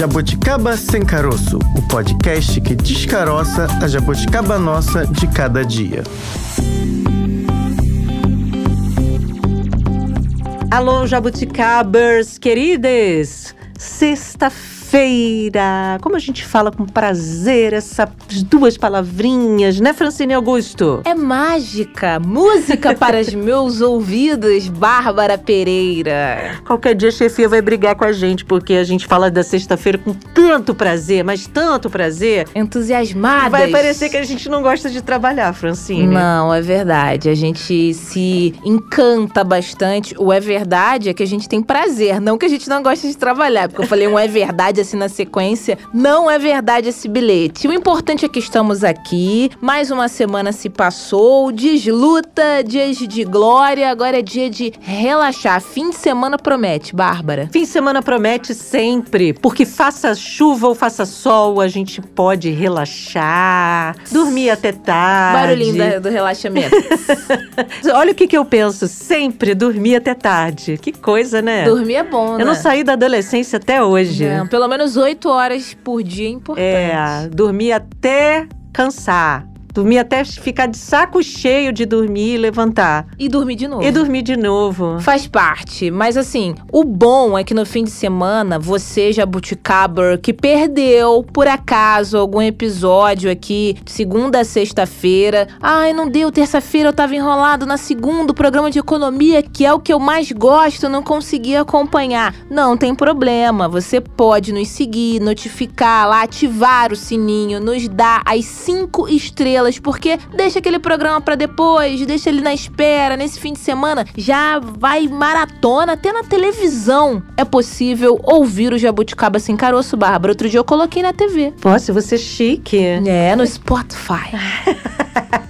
Jabuticaba Sem Caroço, o podcast que descaroça a jabuticaba nossa de cada dia. Alô, jabuticabers queridas! Sexta-feira feira. Como a gente fala com prazer essas duas palavrinhas, né, Francine Augusto? É mágica, música para os meus ouvidos, Bárbara Pereira. Qualquer dia a chefia vai brigar com a gente, porque a gente fala da sexta-feira com tanto prazer, mas tanto prazer. Entusiasmadas. Vai parecer que a gente não gosta de trabalhar, Francine. Não, é verdade. A gente se encanta bastante. O é verdade é que a gente tem prazer, não que a gente não gosta de trabalhar. Porque eu falei um é verdade assim na sequência. Não é verdade esse bilhete. O importante é que estamos aqui. Mais uma semana se passou. Dias de luta, dias de glória. Agora é dia de relaxar. Fim de semana promete, Bárbara. Fim de semana promete sempre. Porque faça chuva ou faça sol, a gente pode relaxar, dormir até tarde. Barulhinho do relaxamento. Olha o que, que eu penso. Sempre dormir até tarde. Que coisa, né? Dormir é bom, né? Eu não saí da adolescência até hoje. Não, pelo menos oito horas por dia é importante. É, dormir até cansar. Dormir até ficar de saco cheio de dormir e levantar. E dormir de novo. E dormir de novo. Faz parte. Mas assim, o bom é que no fim de semana, você, Jabuticaber, que perdeu, por acaso, algum episódio aqui, segunda a sexta-feira. Ai, não deu, terça-feira eu tava enrolado na segunda, programa de economia, que é o que eu mais gosto, não consegui acompanhar. Não tem problema. Você pode nos seguir, notificar lá, ativar o sininho, nos dar as cinco estrelas porque deixa aquele programa para depois, deixa ele na espera, nesse fim de semana, já vai maratona, até na televisão é possível ouvir o Jabuticaba Sem Caroço, Bárbara. Outro dia eu coloquei na TV. Nossa, você é chique. É, no Spotify.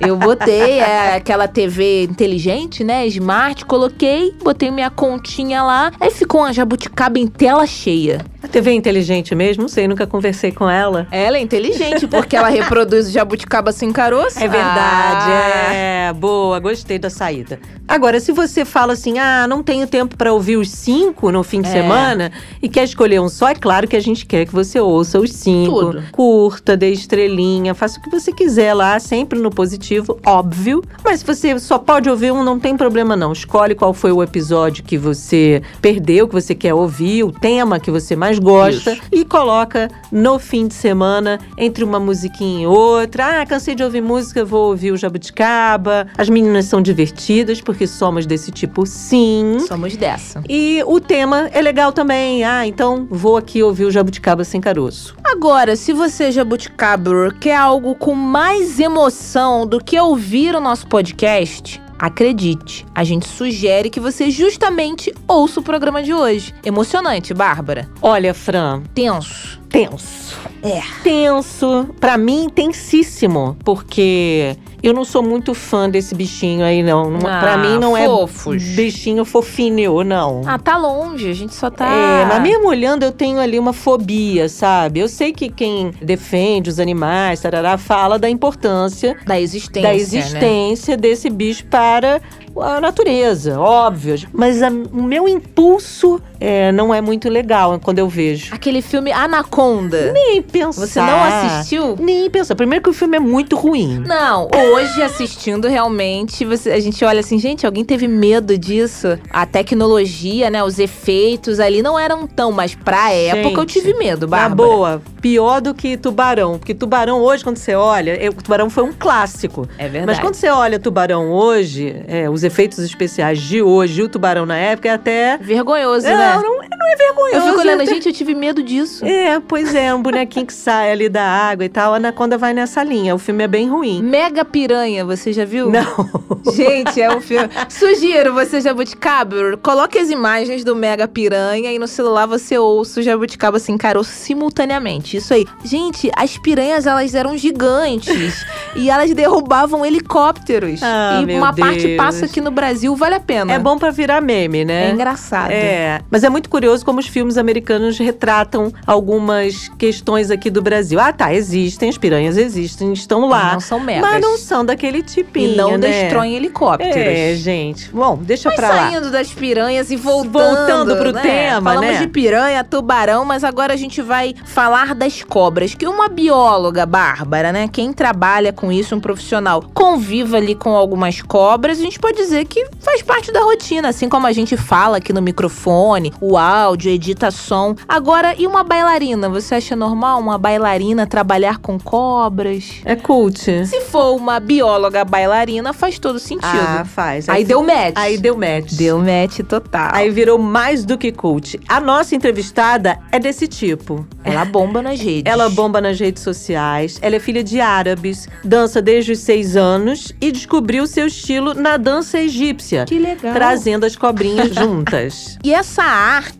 Eu botei é, aquela TV inteligente, né? Smart, coloquei, botei minha continha lá, aí ficou uma jabuticaba em tela cheia. A TV é inteligente mesmo? Não sei, nunca conversei com ela. Ela é inteligente, porque ela reproduz o jabuticaba sem caroço. É verdade, ah. é. Boa, gostei da saída. Agora, se você fala assim, ah, não tenho tempo para ouvir os cinco no fim de é. semana e quer escolher um só, é claro que a gente quer que você ouça os cinco. Tudo. Curta, dê estrelinha, faça o que você quiser lá, sempre no positivo, óbvio. Mas se você só pode ouvir um, não tem problema não. Escolhe qual foi o episódio que você perdeu, que você quer ouvir, o tema que você mais gosta Isso. e coloca no fim de semana entre uma musiquinha e outra. Ah, cansei de ouvir música, vou ouvir o Jabuticaba. As meninas são divertidas porque somos desse tipo, sim. Somos dessa. E o tema é legal também. Ah, então vou aqui ouvir o Jabuticaba sem caroço. Agora, se você Jabuticaba quer algo com mais emoção do que ouvir o nosso podcast, Acredite, a gente sugere que você justamente ouça o programa de hoje. Emocionante, Bárbara. Olha, Fran. Tenso. Tenso. É. Tenso. Para mim, tensíssimo. Porque eu não sou muito fã desse bichinho aí, não. Ah, pra mim não fofos. é bichinho fofinho, não. Ah, tá longe, a gente só tá. É, mas mesmo olhando, eu tenho ali uma fobia, sabe? Eu sei que quem defende os animais, tarará, fala da importância da existência. Da existência né? desse bicho para a natureza, óbvio. Mas a, o meu impulso é, não é muito legal quando eu vejo. Aquele filme Anaconda. Nem pensar. Você não assistiu? Nem pensar. Primeiro que o filme é muito ruim. Não, hoje assistindo realmente, você, a gente olha assim, gente, alguém teve medo disso? A tecnologia, né, os efeitos ali não eram tão, mas pra gente, época eu tive medo, Bárbara. Na boa, pior do que Tubarão. Porque Tubarão hoje, quando você olha, eu, Tubarão foi um clássico. É verdade. Mas quando você olha Tubarão hoje, é, os efeitos especiais de hoje o tubarão na época é até. Vergonhoso, não, né? Não, não é vergonhoso. Eu fico olhando, gente, eu tive medo disso. É, pois é, um bonequinho que sai ali da água e tal. A Anaconda vai nessa linha. O filme é bem ruim. Mega Piranha, você já viu? Não. Gente, é um filme. Sugiro você, Jabuticaba, coloque as imagens do Mega Piranha e no celular você ouça o Jabuticaba se encarou simultaneamente. Isso aí. Gente, as piranhas, elas eram gigantes. e elas derrubavam helicópteros. Ah, e uma Deus. parte passa aqui no Brasil, vale a pena. É bom para virar meme, né? É engraçado. É. Mas é muito curioso curioso como os filmes americanos retratam algumas questões aqui do Brasil. Ah, tá, existem, as piranhas existem, estão lá. Não são megas. Mas não são daquele tipinho, E não né? destroem helicópteros. É, gente. Bom, deixa Mas pra lá. saindo das piranhas e voltando, Voltando pro né? tema, Falamos né? de piranha, tubarão, mas agora a gente vai falar das cobras. Que uma bióloga, Bárbara, né? Quem trabalha com isso, um profissional, conviva ali com algumas cobras, a gente pode dizer que faz parte da rotina, assim como a gente fala aqui no microfone, o áudio, edita som. Agora, e uma bailarina? Você acha normal uma bailarina trabalhar com cobras? É cult. Se for uma bióloga bailarina, faz todo sentido. Ah, faz. Aí deu match. Aí deu match. Deu match total. Aí virou mais do que cult. A nossa entrevistada é desse tipo. Ela bomba nas redes. Ela bomba nas redes sociais, ela é filha de árabes, dança desde os seis anos e descobriu seu estilo na dança egípcia, Que legal. trazendo as cobrinhas juntas. E essa arte,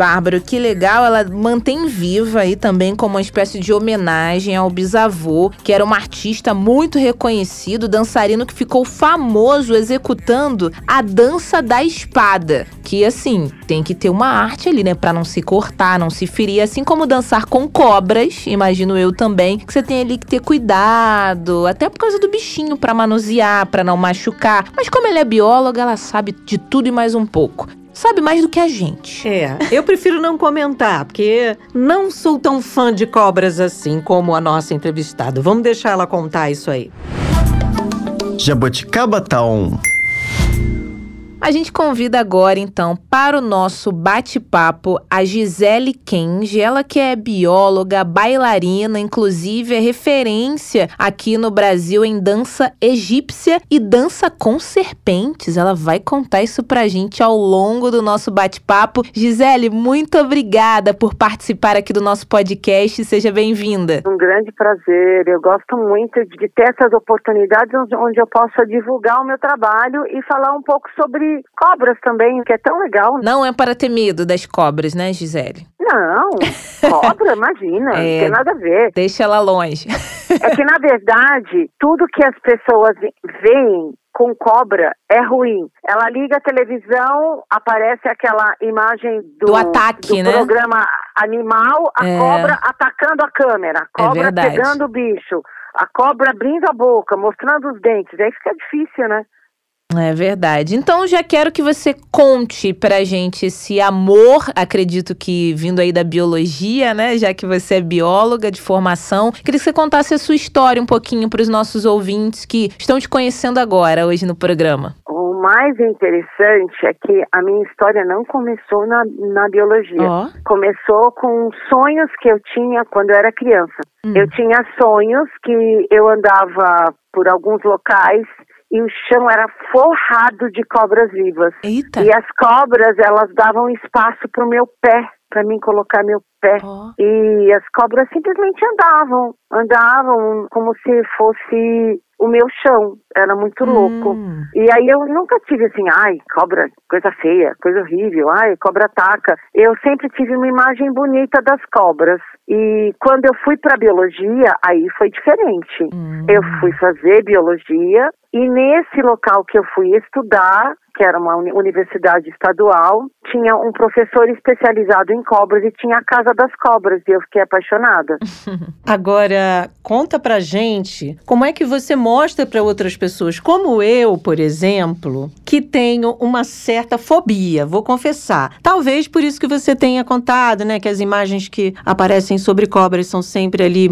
Bárbara, que legal, ela mantém viva aí também como uma espécie de homenagem ao bisavô, que era um artista muito reconhecido, dançarino que ficou famoso executando a dança da espada. Que assim, tem que ter uma arte ali, né, Pra não se cortar, não se ferir, assim como dançar com cobras, imagino eu também, que você tem ali que ter cuidado, até por causa do bichinho pra manusear, pra não machucar. Mas como ela é bióloga, ela sabe de tudo e mais um pouco. Sabe mais do que a gente. É, eu prefiro não comentar, porque não sou tão fã de cobras assim como a nossa entrevistada. Vamos deixar ela contar isso aí. Jaboticaba tá on. A gente convida agora, então, para o nosso bate-papo a Gisele Kenji, ela que é bióloga, bailarina, inclusive é referência aqui no Brasil em dança egípcia e dança com serpentes. Ela vai contar isso pra gente ao longo do nosso bate-papo. Gisele, muito obrigada por participar aqui do nosso podcast. Seja bem-vinda. Um grande prazer. Eu gosto muito de ter essas oportunidades onde eu possa divulgar o meu trabalho e falar um pouco sobre cobras também, que é tão legal. Não é para ter medo das cobras, né, Gisele? Não, cobra, imagina, É. não tem nada a ver. Deixa ela longe. É que, na verdade, tudo que as pessoas veem com cobra é ruim. Ela liga a televisão, aparece aquela imagem do, Do ataque, do né? programa animal, a É. cobra atacando a câmera, a É cobra verdade. pegando o bicho, a cobra abrindo a boca, mostrando os dentes. Aí fica difícil, né? É verdade. Então já quero que você conte pra gente esse amor, acredito que vindo aí da biologia, né? Já que você é bióloga de formação. Queria que você contasse a sua história um pouquinho para os nossos ouvintes que estão te conhecendo agora hoje no programa. O mais interessante é que a minha história não começou na, na biologia. Ó. Começou com sonhos que eu tinha quando eu era criança. Hum. Eu tinha sonhos que eu andava por alguns locais e o chão era forrado de cobras vivas. Eita. E as cobras, elas davam espaço para o meu pé, para mim colocar meu pé. Ó. E as cobras simplesmente andavam, andavam como se fosse o meu chão. Era muito louco. Hum. E aí eu nunca tive assim, ai, cobra, coisa feia, coisa horrível, ai, cobra ataca. Eu sempre tive uma imagem bonita das cobras. E quando eu fui para biologia, aí foi diferente. Hum. Eu fui fazer biologia e nesse local que eu fui estudar, que era uma uni- universidade estadual, tinha um professor especializado em cobras e tinha a casa das cobras e eu fiquei apaixonada. Agora, conta pra gente como é que você mostra pra outras pessoas, como eu, por exemplo, que tenho uma certa fobia, vou confessar. Talvez por isso que você tenha contado, né, que as imagens que aparecem sobre cobras são sempre ali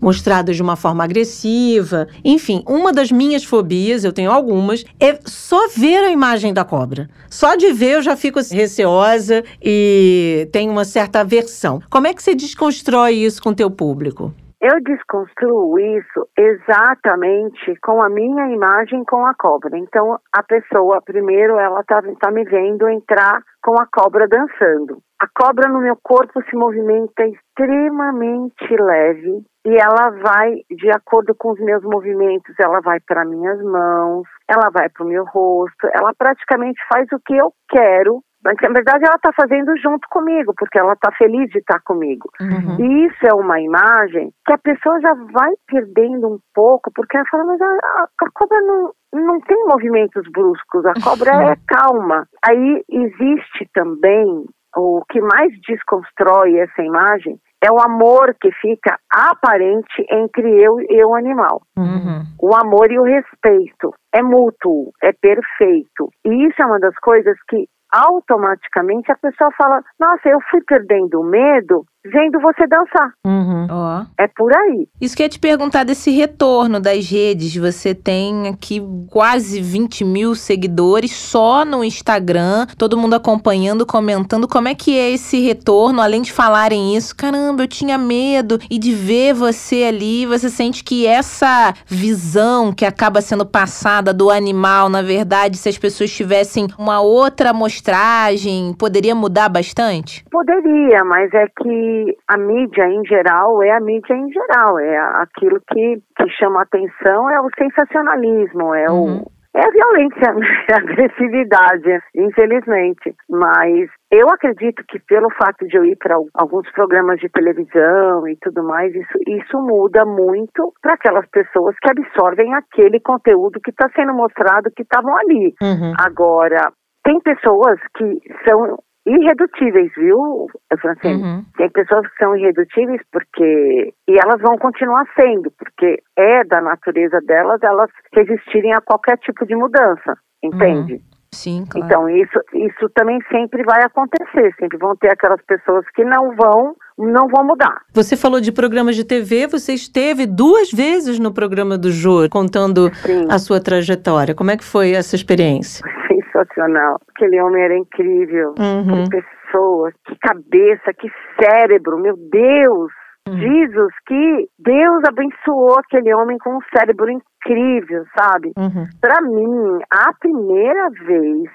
mostradas de uma forma agressiva. Enfim, uma das minhas fobias, eu tenho algumas, é só ver a imagem da cobra. Só de ver eu já fico receosa e tenho uma certa aversão. Como é que você desconstrói isso com o teu público? Eu desconstruo isso exatamente com a minha imagem com a cobra. Então, a pessoa, primeiro, ela tá, tá me vendo entrar com a cobra dançando. A cobra no meu corpo se movimenta extremamente leve e ela vai, de acordo com os meus movimentos, ela vai para minhas mãos, ela vai para o meu rosto, ela praticamente faz o que eu quero. Mas, na verdade, ela está fazendo junto comigo, porque ela está feliz de estar comigo. Uhum. E isso é uma imagem que a pessoa já vai perdendo um pouco, porque ela fala, mas a, a- a cobra não, não tem movimentos bruscos, a cobra é calma. Aí existe também o que mais desconstrói essa imagem é o amor que fica aparente entre eu e o animal. Uhum. O amor e o respeito é mútuo, é perfeito. E isso é uma das coisas que automaticamente a pessoa fala: Nossa, eu fui perdendo o medo vendo você dançar. Uhum. Ó. É por aí. Isso que eu ia te perguntar desse retorno das redes. Você tem aqui quase 20 mil seguidores só no Instagram, todo mundo acompanhando, comentando. Como é que é esse retorno? Além de falarem isso, caramba, eu tinha medo. E de ver você ali, você sente que essa visão que acaba sendo passada do animal, na verdade, se as pessoas tivessem uma outra amostragem, poderia mudar bastante? Poderia, mas é que a mídia em geral é a mídia em geral, é aquilo que, que chama atenção é o sensacionalismo, é Uhum. o é a violência, né? a agressividade, infelizmente. Mas eu acredito que pelo fato de eu ir para alguns programas de televisão e tudo mais, isso, isso muda muito para aquelas pessoas que absorvem aquele conteúdo que está sendo mostrado, que estavam ali. Uhum. Agora, tem pessoas que são irredutíveis, viu, Francine? Uhum. Tem pessoas que são irredutíveis porque. E elas vão continuar sendo, porque é da natureza delas elas resistirem a qualquer tipo de mudança, entende? Sim, claro. Então, isso, isso também sempre vai acontecer. Sempre vão ter aquelas pessoas que não vão, não vão mudar. Você falou de programas de TV, você esteve duas vezes no programa do Jô, contando Sim. a sua trajetória. Como é que foi essa experiência? Sensacional. Aquele homem era incrível. Uhum. Que pessoa, que cabeça, que cérebro, meu Deus! Jesus, que Deus abençoou aquele homem com um cérebro incrível, sabe? Uhum. Para mim, a primeira vez,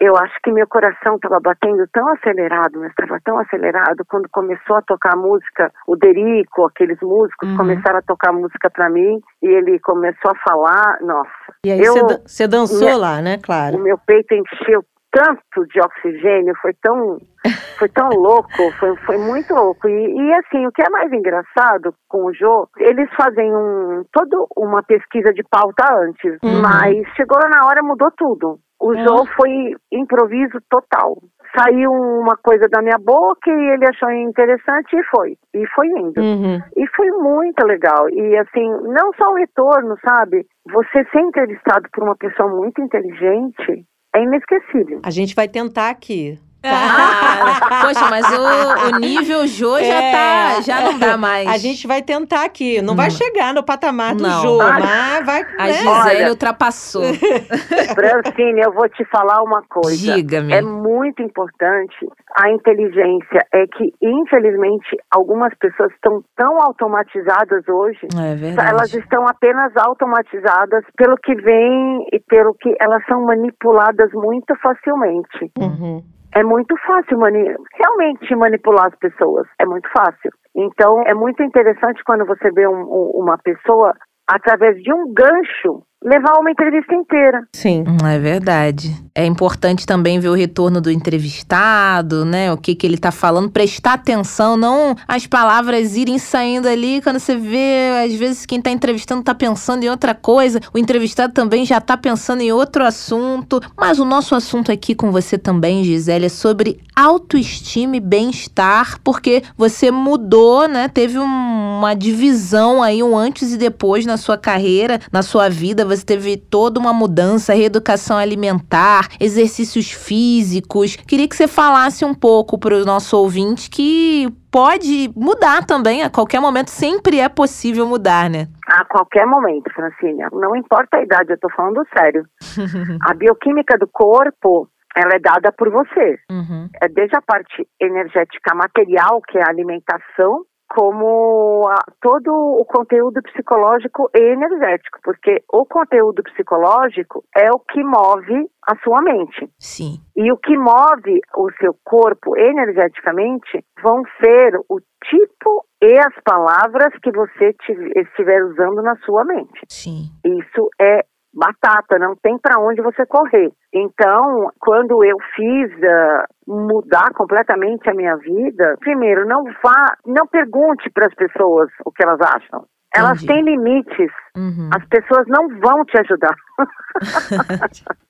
eu acho que meu coração estava batendo tão acelerado, mas estava tão acelerado quando começou a tocar música, o Derico, aqueles músicos Uhum. começaram a tocar música para mim e ele começou a falar, nossa, E aí você dan- você dançou minha- lá, né? o Claro. meu peito encheu tanto de oxigênio, foi tão, foi tão louco, foi, foi muito louco. E, e, assim, o que é mais engraçado com o Jô, eles fazem um, toda uma pesquisa de pauta antes, Uhum. mas chegou na hora mudou tudo. O Jô foi improviso total. Saiu uma coisa da minha boca e ele achou interessante e foi. E foi indo. Uhum. E foi muito legal. E assim, não só o retorno, sabe? Você ser entrevistado por uma pessoa muito inteligente é inesquecível. A gente vai tentar aqui. Ah, poxa, mas o, o nível Jô já É. tá. Já não dá mais. A gente vai tentar aqui. Não vai chegar no patamar do Não. Jô, mas vai. A né? Gisele Olha. ultrapassou. Francine, eu vou te falar uma coisa. Diga-me. É muito importante a inteligência. É que, infelizmente, algumas pessoas estão tão automatizadas hoje É verdade. Elas estão apenas automatizadas pelo que vem e pelo que elas são manipuladas muito facilmente. Uhum. É muito fácil mani realmente manipular as pessoas. É muito fácil. Então, é muito interessante quando você vê um- um- uma pessoa, através de um gancho, levar uma entrevista inteira. Sim. Hum, É verdade. É importante também ver o retorno do entrevistado, né? O que que ele tá falando, prestar atenção, não as palavras irem saindo ali quando você vê, às vezes quem tá entrevistando tá pensando em outra coisa, o entrevistado também já tá pensando em outro assunto. Mas o nosso assunto aqui com você também, Gisele, é sobre autoestima e bem-estar, porque você mudou, né? Teve um- uma divisão aí, um antes e depois na sua carreira, na sua vida, você teve toda uma mudança, reeducação alimentar, exercícios físicos. Queria que você falasse um pouco para o nosso ouvinte que pode mudar também, a qualquer momento sempre é possível mudar, né? A qualquer momento, Francine. Não importa a idade, eu tô falando sério. a bioquímica do corpo, ela é dada por você. Uhum. é desde a parte energética material, que é a alimentação, como a- todo o conteúdo psicológico e energético, porque o conteúdo psicológico é o que move a sua mente. Sim. E o que move o seu corpo energeticamente vão ser o tipo e as palavras que você tive- estiver usando na sua mente. Sim. Isso é batata, não tem para onde você correr. Então, quando eu fiz ah, mudar completamente a minha vida, primeiro, não vá, não pergunte para as pessoas o que elas acham. Elas Entendi. têm limites. Uhum. As pessoas não vão te ajudar.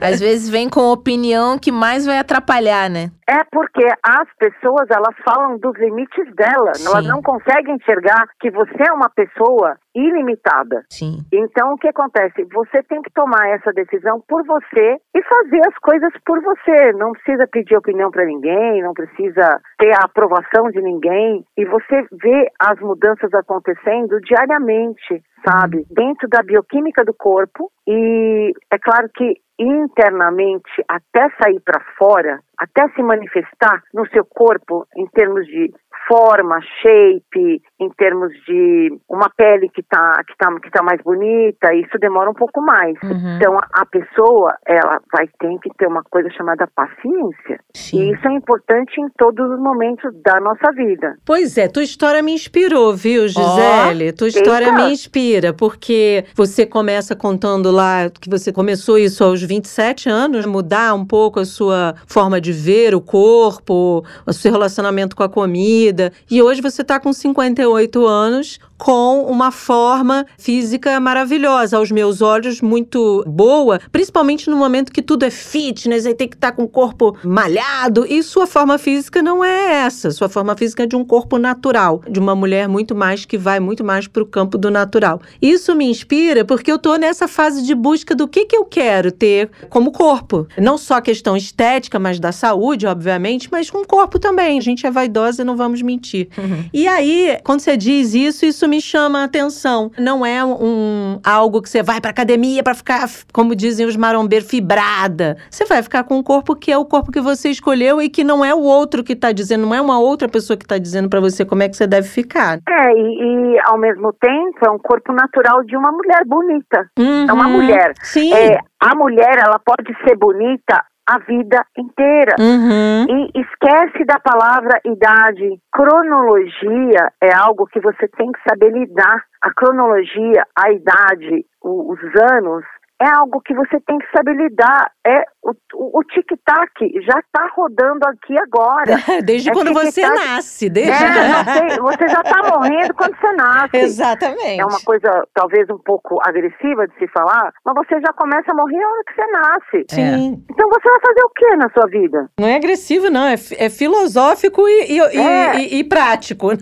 Às vezes vem com opinião que mais vai atrapalhar, né? É porque as pessoas, elas falam dos limites delas. Sim. Elas não conseguem enxergar que você é uma pessoa ilimitada. Sim. Então, o que acontece? Você tem que tomar essa decisão por você e fazer as coisas por você. Não precisa pedir opinião para ninguém, não precisa ter a aprovação de ninguém. E você vê as mudanças acontecendo diariamente, sabe? Dentro da bioquímica do corpo. E é claro que internamente, até sair para fora, até se manifestar no seu corpo em termos de forma, shape, em termos de uma pele que tá, que tá, que tá mais bonita, isso demora um pouco mais. Uhum. Então, a, a pessoa, ela vai ter que ter uma coisa chamada paciência. Sim. E isso é importante em todos os momentos da nossa vida. Pois é, tua história me inspirou, viu, Gisele? tua história eita. me inspira, porque você começa contando lá que você começou isso aos 27 anos, mudar um pouco a sua forma de ver o corpo, o seu relacionamento com a comida. E hoje você está com 58 anos, com uma forma física maravilhosa, aos meus olhos, muito boa, principalmente no momento que tudo é fitness, aí tem que estar com o corpo malhado. E sua forma física não é essa. Sua forma física é de um corpo natural, de uma mulher muito mais que vai muito mais para o campo do natural. Isso me inspira porque eu tô nessa fase de busca do que, que eu quero ter como corpo. Não só a questão estética, mas da saúde, obviamente, mas com o corpo também. A gente é vaidosa e não vamos mentir. E aí, quando você diz isso, isso me chama a atenção. Não é um algo que você vai pra academia pra ficar, como dizem os marombeiros, fibrada. Você vai ficar com um corpo que é o corpo que você escolheu e que não é o outro que tá dizendo, não é uma outra pessoa que tá dizendo pra você como é que você deve ficar. É, e, e, ao mesmo tempo é um corpo natural de uma mulher bonita. É uma Uhum. mulher. Sim. É, a mulher, ela pode ser bonita a vida inteira. Uhum. E esquece da palavra idade. Cronologia é algo que você tem que saber lidar. A cronologia, a idade, o- os anos, é algo que você tem que saber lidar. É o, o, o tic-tac já está rodando aqui agora. Desde É quando você nasce. Desde... É, sei, você já está morrendo quando você nasce. Exatamente. É uma coisa talvez um pouco agressiva de se falar, mas você já começa a morrer na hora que você nasce. Sim. Então você vai fazer o que na sua vida? Não é agressivo, não. É, é filosófico e, e, É. e- e prático. né?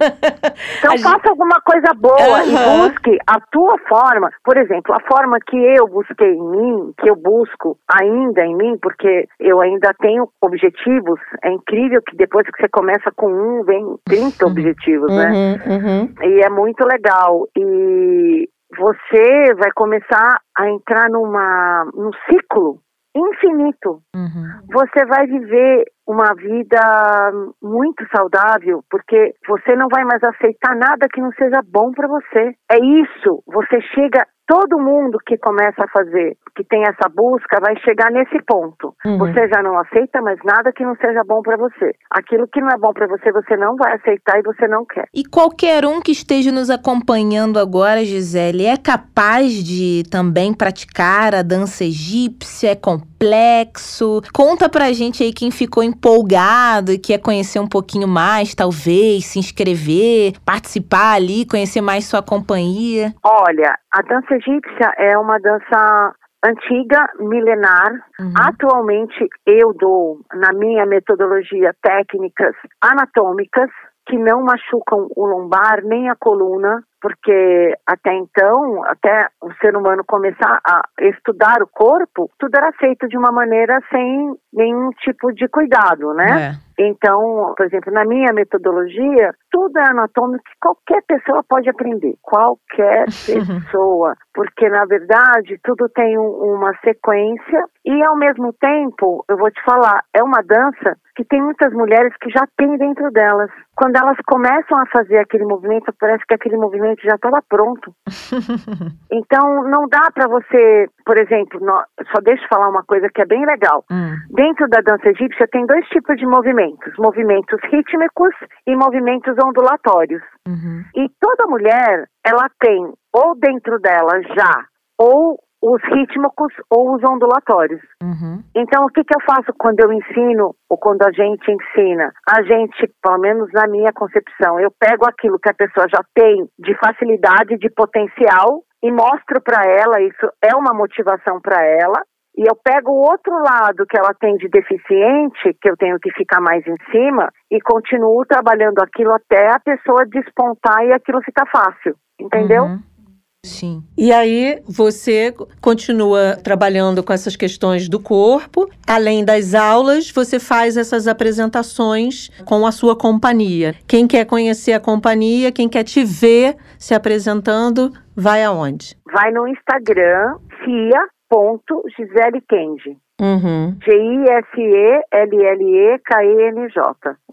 Então A gente- faça alguma coisa boa Aham. e busque a tua forma. Por exemplo, a forma que eu busquei em mim, que eu busco ainda em mim, porque eu ainda tenho objetivos. É incrível que depois que você começa com um, vem 30 objetivos, né? Uhum, uhum. E é muito legal. E você vai começar a entrar numa, num ciclo infinito. Uhum. Você vai viver uma vida muito saudável, porque você não vai mais aceitar nada que não seja bom para você. É isso. Você chega. Todo mundo que começa a fazer, que tem essa busca, vai chegar nesse ponto. Uhum. Você já não aceita mais nada que não seja bom para você. Aquilo que não é bom para você, você não vai aceitar e você não quer. E qualquer um que esteja nos acompanhando agora, Gisele, é capaz de também praticar a dança egípcia? É complexo? Conta pra gente aí quem ficou empolgado e quer conhecer um pouquinho mais, talvez, se inscrever, participar ali, conhecer mais sua companhia. Olha, a dança egípcia é uma dança antiga, milenar. Uhum. Atualmente eu dou, na minha metodologia, técnicas anatômicas que não machucam o lombar nem a coluna, porque até então, até o ser humano começar a estudar o corpo, tudo era feito de uma maneira sem nenhum tipo de cuidado, né? É. Então, por exemplo, na minha metodologia, é anatômico que qualquer pessoa pode aprender. Qualquer pessoa. Porque, na verdade, tudo tem um- uma sequência e, ao mesmo tempo, eu vou te falar, é uma dança que tem muitas mulheres que já têm dentro delas. Quando elas começam a fazer aquele movimento, parece que aquele movimento já estava pronto. Então, não dá para você, por exemplo, nó- só deixa eu falar uma coisa que é bem legal. Hum. Dentro da dança egípcia tem dois tipos de movimentos: movimentos rítmicos e movimentos ondulatórios. Uhum. E toda mulher, ela tem ou dentro dela já ou os rítmicos ou os ondulatórios. Uhum. Então, o que, que eu faço quando eu ensino ou quando a gente ensina? A gente, pelo menos na minha concepção, eu pego aquilo que a pessoa já tem de facilidade, de potencial e mostro para ela, isso é uma motivação para ela, e eu pego o outro lado que ela tem de deficiente, que eu tenho que ficar mais em cima, e continuo trabalhando aquilo até a pessoa despontar e aquilo ficar fácil. Entendeu? Uhum. Sim. E aí você continua trabalhando com essas questões do corpo. Além das aulas, você faz essas apresentações com a sua companhia. Quem quer conhecer a companhia, quem quer te ver se apresentando, vai aonde? Vai no Instagram, cia.gisele Uhum. G-I-S-E-L-L-E-K-E-N-J.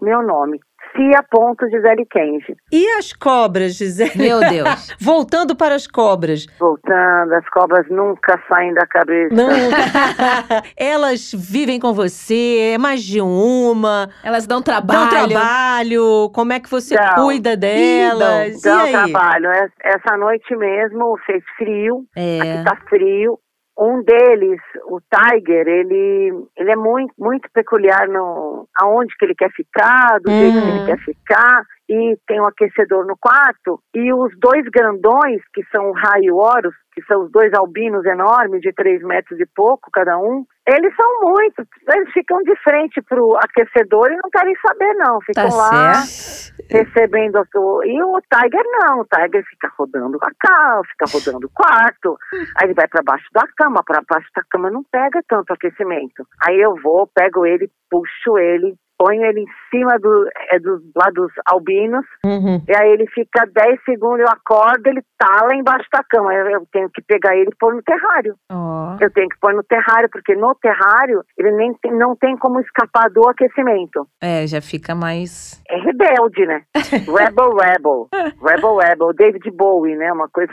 Meu nome. Cia.gisele Kenji. E as cobras, Gisele? Meu Deus. Voltando para as cobras. Voltando, as cobras nunca saem da cabeça. Não. Elas vivem com você, é mais de uma. Elas dão Dão trabalho. trabalho. Como é que você Dão. cuida delas? Dá e aí? trabalho. Es- Essa noite mesmo fez frio. É. Aqui tá frio. Um deles, o Tiger, ele, ele é muito, muito peculiar no aonde que ele quer ficar, do jeito que Uhum. ele quer ficar, e tem um aquecedor no quarto. E os dois grandões, que são o Rai e o Horus, que são os dois albinos enormes, de três metros e pouco cada um, eles são muito, eles ficam de frente pro aquecedor e não querem saber não, ficam Tá lá certo. recebendo a sua... E o Tiger não, o Tiger fica rodando a cama, fica rodando o quarto, aí ele vai para baixo da cama, para baixo da cama não pega tanto aquecimento. Aí eu vou, pego ele, puxo ele, ponho ele em cima do, é, dos, lá dos albinos, Uhum. e aí ele fica 10 segundos, eu acordo, ele tá lá embaixo da cama, eu, eu tenho que pegar ele e pôr no terrário. Ó. Eu tenho que pôr no terrário, porque no terrário ele nem tem, não tem como escapar do aquecimento É, já fica mais. é rebelde, né? Rebel, rebel. Rebel, rebel. David Bowie, né? Uma coisa.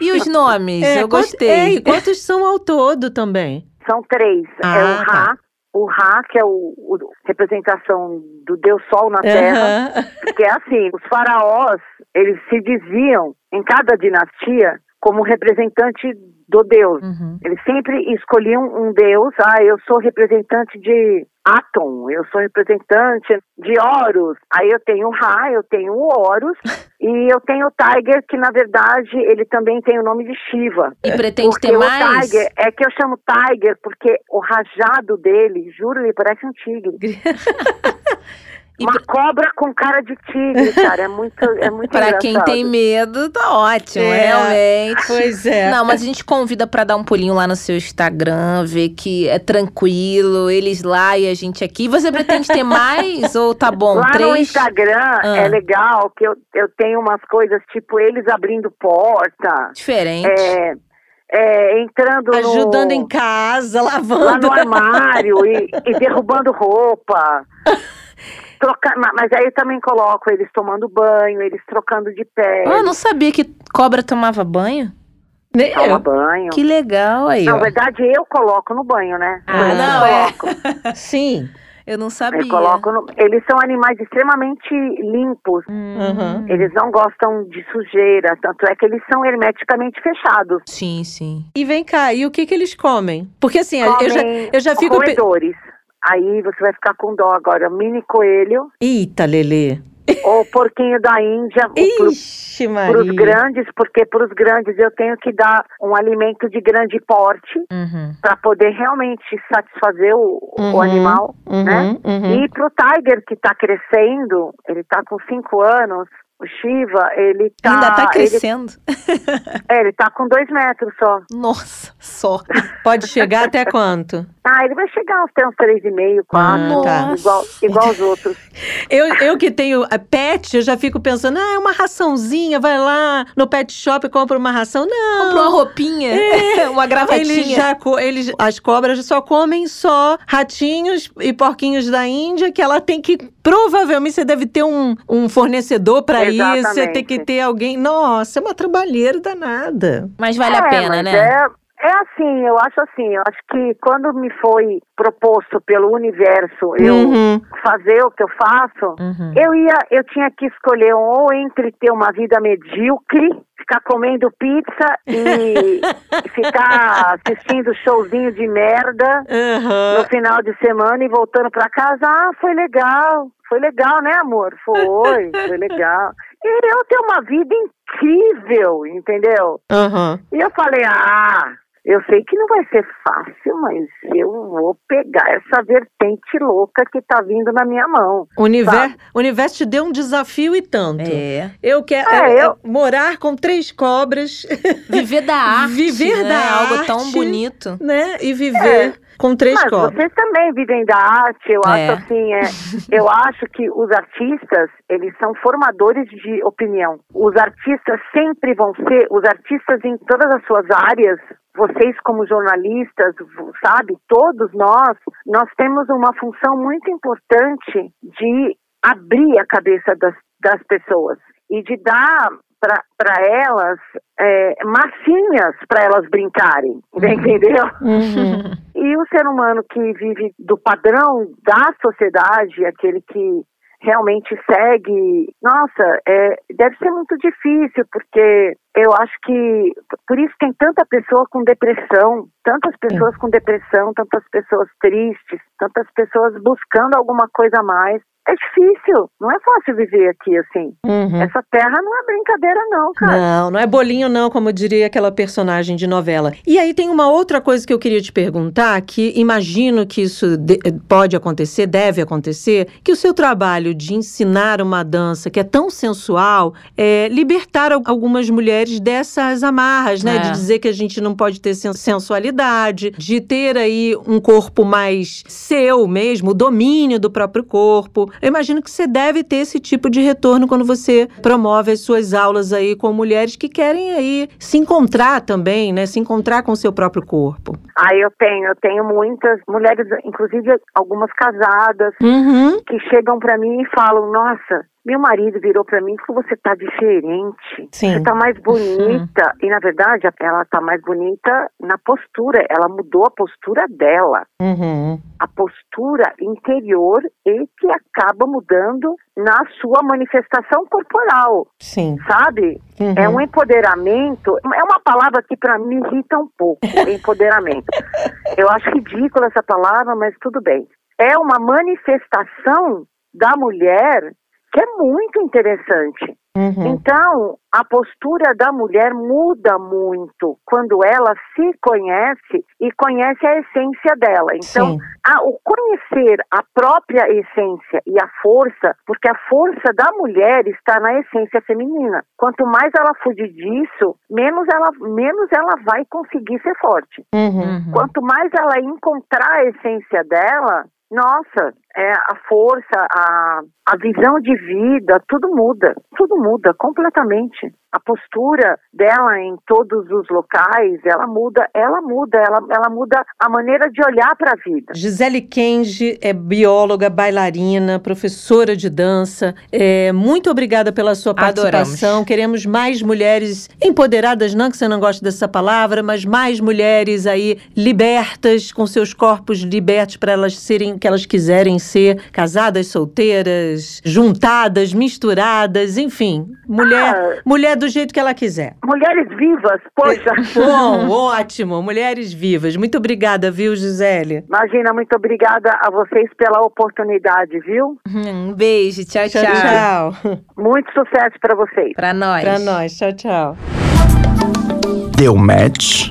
E os nomes? É, Eu quant- gostei. É, e quantos são ao todo também? São três. Ah, é o tá. O Ra, que é o, o representação do Deus Sol na Terra. Aham. Que é assim, os faraós, eles se diziam, em cada dinastia, como representante do Deus. Uhum. Eles sempre escolhiam um deus. Ah, eu sou representante de Atom, eu sou representante de Horus. Aí eu tenho Ra, eu tenho Horus e eu tenho o Tiger, que na verdade ele também tem o nome de Shiva. E pretende porque ter o mais? Tiger, é que eu chamo Tiger porque o rajado dele, juro, ele parece um tigre. E Uma cobra com cara de tigre, cara. É muito, é muito Pra quem tem medo, tá ótimo, É. realmente. Pois é. Não, mas a gente convida pra dar um pulinho lá no seu Instagram, ver que é tranquilo, eles lá e a gente aqui. Você pretende ter mais ou tá bom? Lá no Três? Instagram Ah. é legal que eu, eu tenho umas coisas tipo eles abrindo porta, Diferente. é, é, entrando Ajudando no, em casa, lá lavando. no armário e, e derrubando roupa. Troca, ma- mas aí eu também coloco eles tomando banho, eles trocando de pé, Ah, eu não sabia que cobra tomava banho. Nem toma eu. banho. Que legal aí, Na ó. verdade, eu coloco no banho, né? Ah, Eu não, é. coloco. Sim. Eu não sabia. Eu coloco no- Eles são animais extremamente limpos. Hum. Uhum. Eles não gostam de sujeira, tanto é que eles são hermeticamente fechados. Sim, sim. E vem cá, e o que que eles comem? Porque assim, eu já, Comem eu já fico... roedores. Aí você vai ficar com dó agora. Mini coelho Eita, Lelê. ou porquinho da Índia. Ixi, Para os grandes, porque para os grandes eu tenho que dar um alimento de grande porte Uhum. para poder realmente satisfazer o, o Uhum, animal, uhum, né? uhum. E para o Tiger que está crescendo, ele está com cinco anos, o Shiva, ele tá, Ainda tá ele- crescendo. é, ele tá com dois metros só. Nossa, só. Pode chegar até quanto? Ah, ele vai chegar aos uns três e meio, quatro, Ah, tá. igual, igual os outros. Eu, eu que tenho a pet, eu já fico pensando, ah, é uma raçãozinha, vai lá no pet shop e compra uma ração. Não. Comprou uma roupinha, uma gravatinha. Eles já, eles, as cobras só comem só ratinhos e porquinhos da Índia, que ela tem que, provavelmente, você deve ter um, um fornecedor pra isso, você tem que ter alguém. Nossa, é uma trabalheira danada. Mas vale É, a pena, né? É, é assim, eu acho assim, eu acho que quando me foi proposto pelo universo eu Uhum. fazer o que eu faço, Uhum. eu ia, eu tinha que escolher ou entre ter uma vida medíocre, ficar comendo pizza e ficar assistindo showzinho de merda Aham. no final de semana e voltando pra casa, ah, foi legal, foi legal, né, amor? Foi, foi legal. E eu tenho uma vida incrível, entendeu? Aham. E eu falei, ah, Eu sei que não vai ser fácil, mas eu vou pegar essa vertente louca que tá vindo na minha mão. O universo, o universo te deu um desafio e tanto. É. Eu quero É, é, eu- é, morar com três cobras, Viver da arte. Viver né? da Algo arte. tão bonito. né? E viver com três Mas cobras. vocês também vivem da arte, eu É. acho assim, é, eu acho que os artistas, eles são formadores de opinião. Os artistas sempre vão ser, os artistas em todas as suas áreas, vocês como jornalistas, sabe, todos nós, nós temos uma função muito importante de abrir a cabeça das, das pessoas e de dar para elas é, massinhas para elas brincarem, entendeu? Uhum. E o ser humano que vive do padrão da sociedade, aquele que realmente segue, nossa, é, deve ser muito difícil, porque eu acho que por isso tem tanta pessoa com depressão, tantas pessoas com depressão, tantas pessoas tristes, tantas pessoas buscando alguma coisa a mais. É difícil, não é fácil viver aqui assim. Uhum. Essa terra não é brincadeira, não, cara. Não, não é bolinho, não, como diria aquela personagem de novela. E aí tem uma outra coisa que eu queria te perguntar, que imagino que isso de- pode acontecer, deve acontecer, que o seu trabalho de ensinar uma dança que é tão sensual é libertar al- algumas mulheres dessas amarras, né? É. De dizer que a gente não pode ter sen- sensualidade, de ter aí um corpo mais seu mesmo, o domínio do próprio corpo. Eu imagino que você deve ter esse tipo de retorno quando você promove as suas aulas aí com mulheres que querem aí se encontrar também, né? Se encontrar com o seu próprio corpo. Ah, eu tenho, eu tenho muitas mulheres, inclusive algumas casadas, Uhum. que chegam pra mim e falam: Nossa, meu marido virou pra mim e falou: Você tá diferente, Sim. você tá mais bonita. E na verdade, ela tá mais bonita na postura, ela mudou a postura dela. Uhum. A postura interior e que acaba mudando na sua manifestação corporal, Sim. sabe? Uhum. É um empoderamento. É uma palavra que para mim irrita um pouco, empoderamento. Eu acho ridícula essa palavra, mas tudo bem. É uma manifestação da mulher que é muito interessante. Uhum. Então, a postura da mulher muda muito quando ela se conhece e conhece a essência dela. Então, a- o conhecer a própria essência e a força, porque a força da mulher está na essência feminina. Quanto mais ela fugir disso, menos ela, menos ela vai conseguir ser forte. Uhum. Uhum. Quanto mais ela encontrar a essência dela, nossa, é a força, a, a visão de vida, tudo muda, tudo muda completamente. A postura dela em todos os locais, ela muda, ela muda, ela, ela muda a maneira de olhar para a vida. Gisele Kenji é bióloga, bailarina, professora de dança. É, muito obrigada pela sua participação. Adoramos. Queremos mais mulheres empoderadas, não que você não goste dessa palavra, mas mais mulheres aí libertas, com seus corpos libertos para elas serem o que elas quiserem ser, casadas, solteiras, juntadas, misturadas, enfim, mulher, Ah. mulher do jeito que ela quiser. Mulheres vivas, poxa. Bom, ótimo, mulheres vivas. Muito obrigada, viu, Gisele? Imagina, muito obrigada a vocês pela oportunidade, viu? Um beijo, tchau, tchau. Tchau, tchau. Muito sucesso para vocês. Pra nós. Pra nós. Tchau, tchau. Deu match?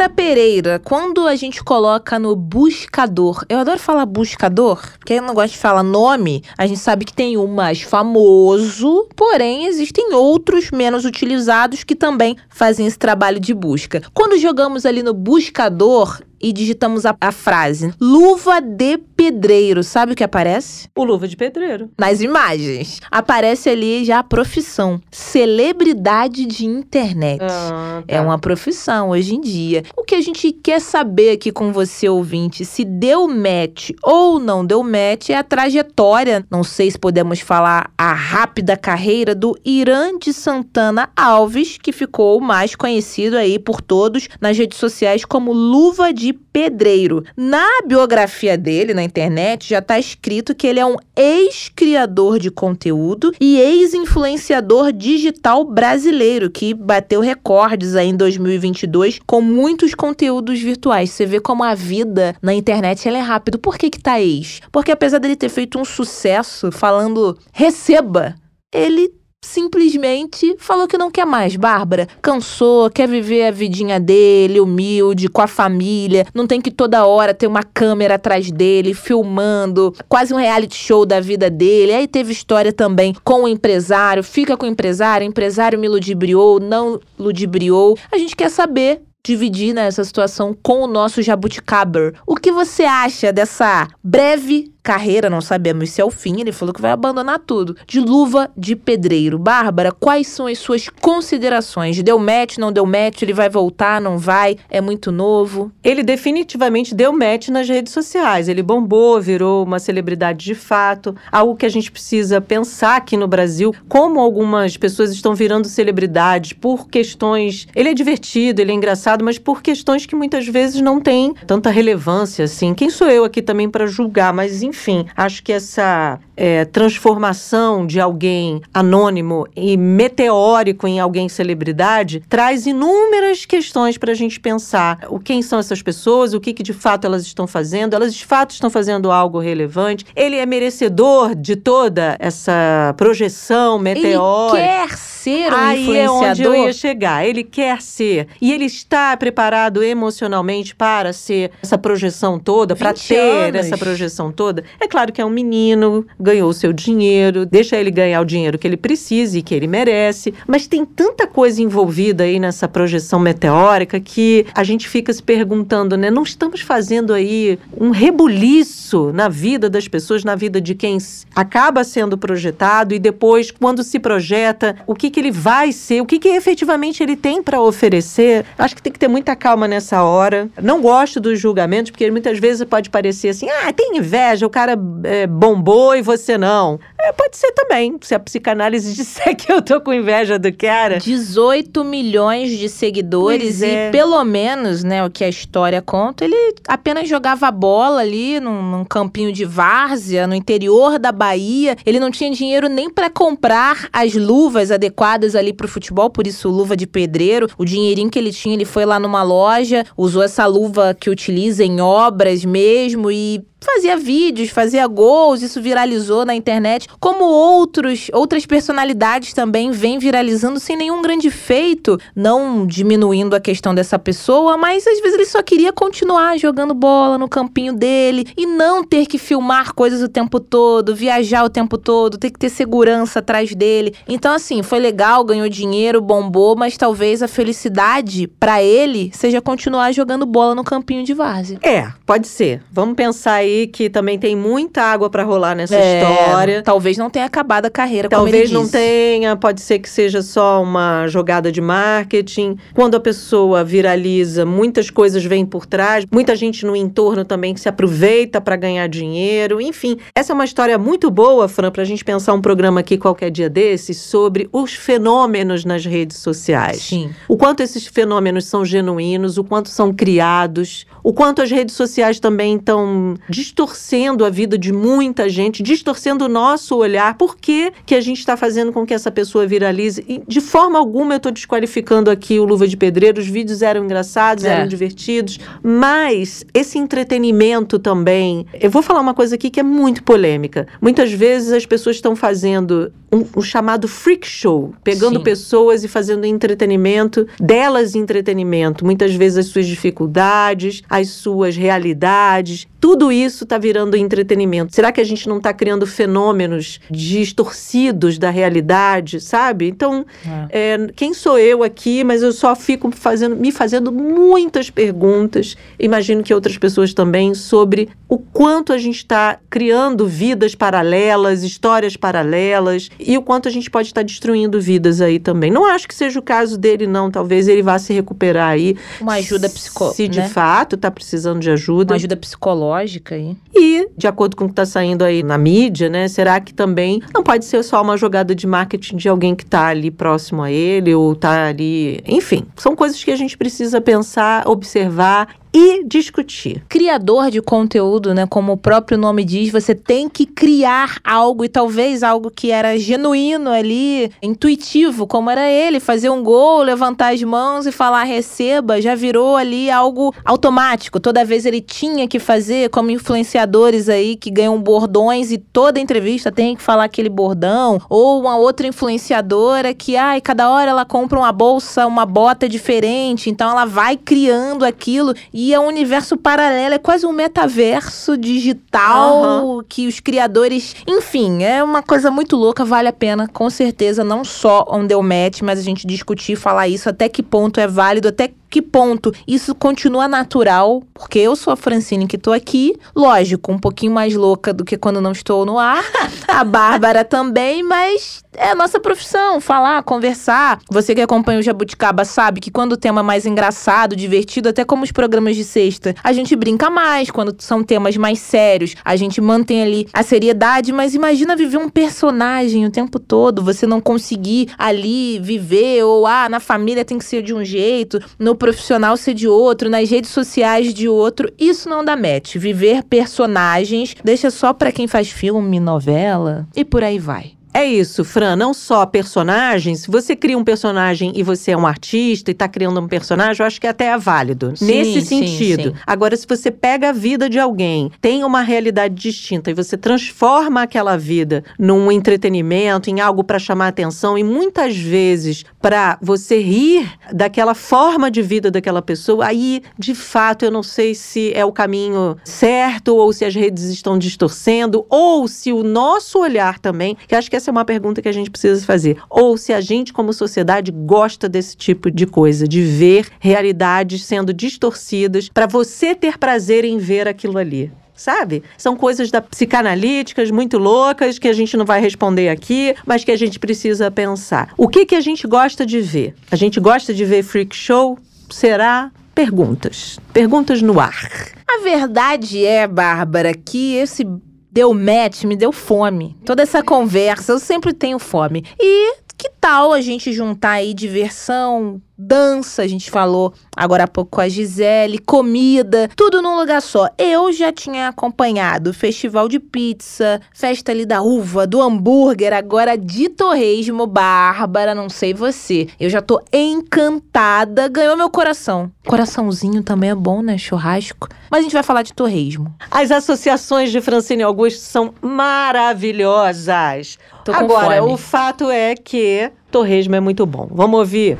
Bárbara Pereira, quando a gente coloca no buscador, eu adoro falar buscador, porque eu não gosto de falar nome, a gente sabe que tem um mais famoso, porém existem outros menos utilizados que também fazem esse trabalho de busca. Quando jogamos ali no buscador e digitamos a, a frase luva de pedreiro, sabe o que aparece? O Luva de Pedreiro. Nas imagens. Aparece ali já a profissão: celebridade de internet. Ah, É uma profissão hoje em dia. O que a gente quer saber aqui com você, ouvinte, se deu match ou não deu match, é a trajetória, não sei se podemos falar a rápida carreira do Irã de Santana Alves, que ficou mais conhecido aí por todos nas redes sociais como Luva de Pedreiro. Na biografia dele na internet já está escrito que ele é um ex-criador de conteúdo e ex-influenciador digital brasileiro que bateu recordes aí em 2022 com muitos conteúdos virtuais. Você vê como a vida na internet ela é rápido. Por que que tá ex? Porque apesar dele ter feito um sucesso falando receba, ele simplesmente falou que não quer mais, Bárbara. Cansou, quer viver a vidinha dele, humilde, com a família, não tem que toda hora ter uma câmera atrás dele, filmando, quase um reality show da vida dele. Aí teve história também com o empresário, fica com o empresário, o empresário me ludibriou, não ludibriou. A gente quer saber dividir nessa situação com o nosso jabuticaber. O que você acha dessa breve carreira, não sabemos se é o fim, ele falou que vai abandonar tudo. De luva de pedreiro. Bárbara, quais são as suas considerações? Deu match, não deu match? Ele vai voltar, não vai? É muito novo? Ele definitivamente deu match nas redes sociais. Ele bombou, virou uma celebridade de fato. Algo que a gente precisa pensar aqui no Brasil, como algumas pessoas estão virando celebridades por questões. Ele é divertido, ele é engraçado, mas por questões que muitas vezes não têm tanta relevância assim. Quem sou eu aqui também para julgar? Mas enfim, acho que essa é, transformação de alguém anônimo e meteórico em alguém celebridade traz inúmeras questões para a gente pensar. O quem são essas pessoas, o que, que de fato elas estão fazendo, elas de fato estão fazendo algo relevante. Ele é merecedor de toda essa projeção meteórica. Ele quer ser um Aí influenciador. é onde eu ia chegar. Ele quer ser. E ele está preparado emocionalmente para ser essa projeção toda, para 20 ter anos. essa projeção toda. É claro que é um menino, ganhou o seu dinheiro, deixa ele ganhar o dinheiro que ele precisa e que ele merece. Mas tem tanta coisa envolvida aí nessa projeção meteórica que a gente fica se perguntando, né? Não estamos fazendo aí um rebuliço na vida das pessoas, na vida de quem acaba sendo projetado e depois, quando se projeta, o que, que ele vai ser, o que, que efetivamente ele tem para oferecer. Acho que tem que ter muita calma nessa hora. Não gosto dos julgamentos, porque muitas vezes pode parecer assim: ah, tem inveja, o cara é, bombou e você não. É, pode ser também. Se a psicanálise disser que eu tô com inveja do cara. 18 milhões de seguidores é. e pelo menos, né, o que a história conta, ele apenas jogava bola ali num, num campinho de várzea no interior da Bahia. Ele não tinha dinheiro nem para comprar as luvas adequadas ali pro futebol, por isso luva de pedreiro. O dinheirinho que ele tinha, ele foi lá numa loja, usou essa luva que utiliza em obras mesmo e fazia vídeos, fazia gols, isso viralizou na internet, como outros, outras personalidades também vêm viralizando sem nenhum grande feito, não diminuindo a questão dessa pessoa, mas às vezes ele só queria continuar jogando bola no campinho dele e não ter que filmar coisas o tempo todo, viajar o tempo todo, ter que ter segurança atrás dele. Então assim, foi legal, ganhou dinheiro, bombou, mas talvez a felicidade pra ele seja continuar jogando bola no campinho de várzea. É, pode ser. Vamos pensar aí que também tem muita água para rolar nessa É, história. Talvez não tenha acabado a carreira, Talvez não tenha, pode ser que seja só uma jogada de marketing. Quando a pessoa viraliza, muitas coisas vêm por trás, muita gente no entorno também que se aproveita para ganhar dinheiro. Enfim, essa é uma história muito boa, Fran, para a gente pensar um programa aqui qualquer dia desses sobre os fenômenos nas redes sociais. Sim. O quanto esses fenômenos são genuínos, o quanto são criados, o quanto as redes sociais também estão distorcendo a vida de muita gente, distorcendo o nosso olhar. Por que, que a gente está fazendo com que essa pessoa viralize? E de forma alguma eu estou desqualificando aqui o Luva de Pedreiro. Os vídeos eram engraçados, É. eram divertidos, mas esse entretenimento também. Eu vou falar uma coisa aqui que é muito polêmica. Muitas vezes as pessoas estão fazendo um, um chamado freak show, pegando Sim. pessoas e fazendo entretenimento, delas entretenimento. Muitas vezes as suas dificuldades, as suas realidades. Tudo isso está virando entretenimento. Será que a gente não está criando fenômenos distorcidos da realidade, sabe? Então, é, quem sou eu aqui? Mas eu só fico fazendo, me fazendo muitas perguntas. Imagino que outras pessoas também sobre o quanto a gente está criando vidas paralelas, histórias paralelas e o quanto a gente pode estar destruindo vidas aí também. Não acho que seja o caso dele, não. Talvez ele vá se recuperar aí. Uma ajuda psico- Se de né? fato está precisando de ajuda. Uma ajuda psicológica aí. E, de acordo com o que está saindo aí na mídia, né? Será que também não pode ser só uma jogada de marketing de alguém que está ali próximo a ele ou está ali. Enfim, são coisas que a gente precisa pensar, observar e discutir. Criador de conteúdo, né? Como o próprio nome diz, você tem que criar algo e talvez algo que era genuíno ali, intuitivo, como era ele, fazer um gol, levantar as mãos e falar receba, já virou ali algo automático. Toda vez ele tinha que fazer, como influenciadores aí que ganham bordões e toda entrevista tem que falar aquele bordão, ou uma outra influenciadora que, ai, cada hora ela compra uma bolsa, uma bota diferente, então ela vai criando aquilo e é um universo paralelo, é quase um metaverso digital uhum. que os criadores, enfim, é uma coisa muito louca, vale a pena, com certeza, não só onde eu match, mas a gente discutir, falar isso, até que ponto é válido, até que ponto isso continua natural, porque eu sou a Francine que tô aqui, lógico, um pouquinho mais louca do que quando não estou no ar, a Bárbara também, mas é a nossa profissão, falar, conversar. Você que acompanha o Jabuticaba sabe que quando o tema é mais engraçado, divertido, até como os programas de sexta, a gente brinca mais, quando são temas mais sérios, a gente mantém ali a seriedade, mas imagina viver um personagem o tempo todo, você não conseguir ali viver, ou ah, na família tem que ser de um jeito, no profissional ser de outro, nas redes sociais de outro, isso não dá match. Viver personagens deixa só para quem faz filme, novela e por aí vai. É isso, Fran. Não só personagens. Se você cria um personagem e você é um artista e está criando um personagem, eu acho que até é válido. Sim, nesse sentido. Sim, sim. Agora, se você pega a vida de alguém, tem uma realidade distinta e você transforma aquela vida num entretenimento, em algo para chamar atenção e muitas vezes para você rir daquela forma de vida daquela pessoa, aí, de fato, eu não sei se é o caminho certo ou se as redes estão distorcendo ou se o nosso olhar também, que acho que essa é uma pergunta que a gente precisa fazer. Ou se a gente, como sociedade, gosta desse tipo de coisa, de ver realidades sendo distorcidas para você ter prazer em ver aquilo ali sabe? São coisas da psicanalíticas muito loucas que a gente não vai responder aqui, mas que a gente precisa pensar. O que que a gente gosta de ver? A gente gosta de ver freak show? Será? Perguntas. Perguntas no ar. A verdade é, Bárbara, que esse deu match, me deu fome. Toda essa conversa, eu sempre tenho fome. E que tal a gente juntar aí diversão, dança, a gente falou agora há pouco com a Gisele, comida, tudo num lugar só. Eu já tinha acompanhado o festival de pizza, festa ali da uva, do hambúrguer, agora de torresmo, Bárbara, não sei você. Eu já tô encantada, ganhou meu coração. Coraçãozinho também é bom, né? Churrasco. Mas a gente vai falar de torresmo. As associações de Francine Augusto são maravilhosas. Agora, o fato é que torresmo é muito bom. Vamos ouvir?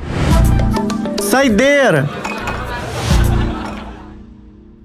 Saideira!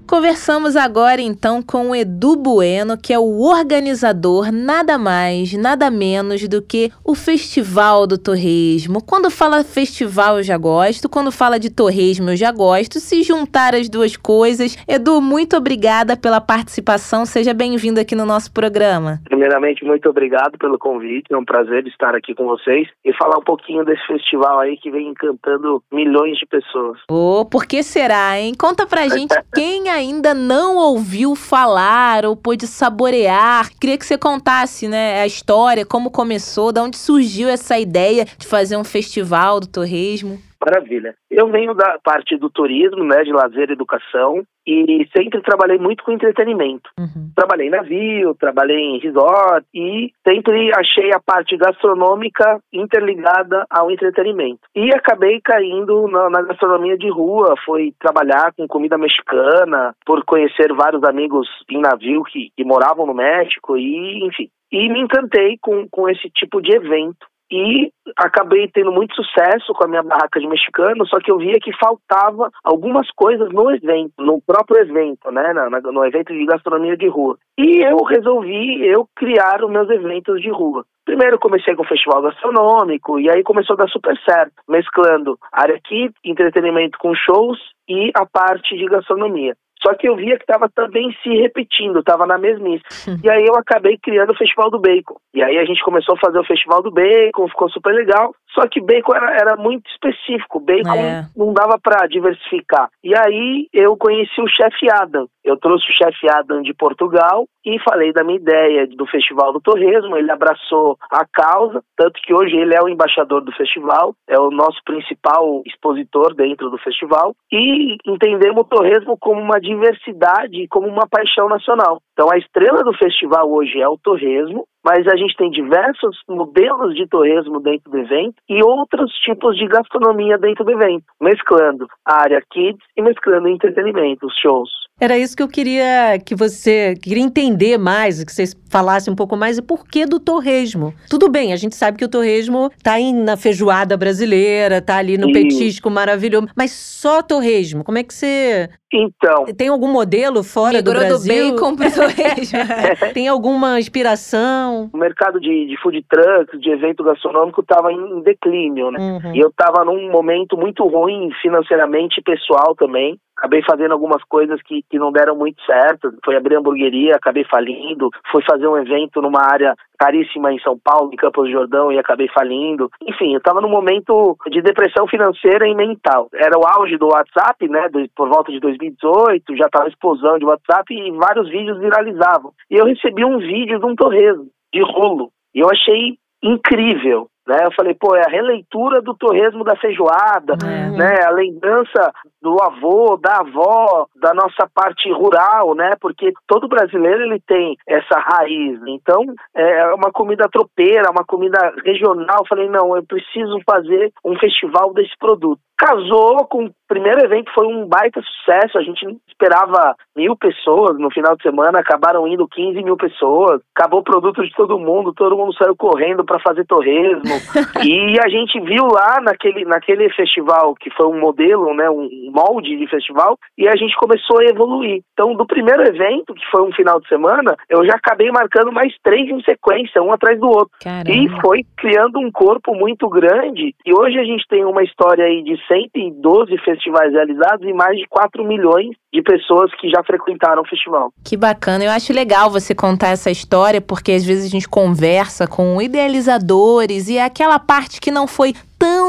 Conversamos agora então com o Edu Bueno, que é o organizador nada mais, nada menos do que o Festival do Torresmo. Quando fala festival eu já gosto, quando fala de torresmo eu já gosto. Se juntar as duas coisas, Edu, muito obrigada pela participação. Seja bem-vindo aqui no nosso programa. Primeiramente, muito obrigado pelo convite. É um prazer estar aqui com vocês e falar um pouquinho desse festival aí que vem encantando milhões de pessoas. Oh, por que será, hein? Conta pra gente quem ainda não ouviu falar ou pôde saborear. Queria que você contasse, né, a história, como começou, de onde surgiu essa ideia de fazer um festival do torresmo. Maravilha. Eu venho da parte do turismo, né, de lazer e educação, e sempre trabalhei muito com entretenimento. Uhum. Trabalhei em navio, trabalhei em resort e sempre achei a parte gastronômica interligada ao entretenimento. E acabei caindo na, na gastronomia de rua, foi trabalhar com comida mexicana, por conhecer vários amigos em navio que, que moravam no México e, enfim. E me encantei com, com esse tipo de evento e acabei tendo muito sucesso com a minha barraca de mexicano, só que eu via que faltava algumas coisas no evento, no próprio evento, né, no, no evento de gastronomia de rua. E eu resolvi eu criar os meus eventos de rua. Primeiro comecei com o festival gastronômico e aí começou a dar super certo, mesclando área aqui, entretenimento com shows e a parte de gastronomia. Só que eu via que estava também se repetindo, estava na mesmice. e aí eu acabei criando o Festival do Bacon. E aí a gente começou a fazer o Festival do Bacon, ficou super legal. Só que bacon era, era muito específico, bacon é. não dava para diversificar. E aí eu conheci o chefe Adam. Eu trouxe o chefe Adam de Portugal e falei da minha ideia do Festival do Torresmo. Ele abraçou a causa, tanto que hoje ele é o embaixador do festival, é o nosso principal expositor dentro do festival. E entendemos o torresmo como uma diversidade, como uma paixão nacional. Então a estrela do festival hoje é o torresmo, mas a gente tem diversos modelos de torresmo dentro do evento e outros tipos de gastronomia dentro do evento, mesclando a área kids e mesclando entretenimento, os shows. Era isso que eu queria que você queria entender mais, que vocês falassem um pouco mais, e por que do torresmo? Tudo bem, a gente sabe que o torresmo tá aí na feijoada brasileira, tá ali no petisco maravilhoso, mas só torresmo, como é que você então. Tem algum modelo fora do Brasil? do bacon pro torresmo. Tem alguma inspiração? O mercado de, de food trucks, de evento gastronômico, estava em declínio, né? Uhum. E eu estava num momento muito ruim financeiramente e pessoal também acabei fazendo algumas coisas que, que não deram muito certo. Foi abrir hamburgueria, acabei falindo. Fui fazer um evento numa área caríssima em São Paulo, em Campos do Jordão, e acabei falindo. Enfim, eu estava num momento de depressão financeira e mental. Era o auge do WhatsApp, né, por volta de 2018, já estava explosão de WhatsApp e vários vídeos viralizavam. E eu recebi um vídeo de um torresmo, de rolo. E eu achei incrível. Né? Eu falei, pô, é a releitura do torresmo da feijoada, uhum. né? A lembrança do avô, da avó, da nossa parte rural, né? Porque todo brasileiro ele tem essa raiz. Então, é uma comida tropeira, uma comida regional. Eu falei, não, eu preciso fazer um festival desse produto. Casou com o primeiro evento foi um baita sucesso. A gente esperava mil pessoas no final de semana. Acabaram indo 15 mil pessoas. Acabou o produto de todo mundo. Todo mundo saiu correndo para fazer torresmo. E a gente viu lá naquele naquele festival que foi um modelo né? Um molde de festival e a gente começou a evoluir então do primeiro evento que foi um final de semana eu já acabei marcando mais três em sequência um atrás do outro Caramba. e foi criando um corpo muito grande e hoje a gente tem uma história aí de 112 festivais realizados e mais de 4 milhões de pessoas que já frequentaram o festival. Que bacana. Eu acho legal você contar essa história, porque às vezes a gente conversa com idealizadores e é aquela parte que não foi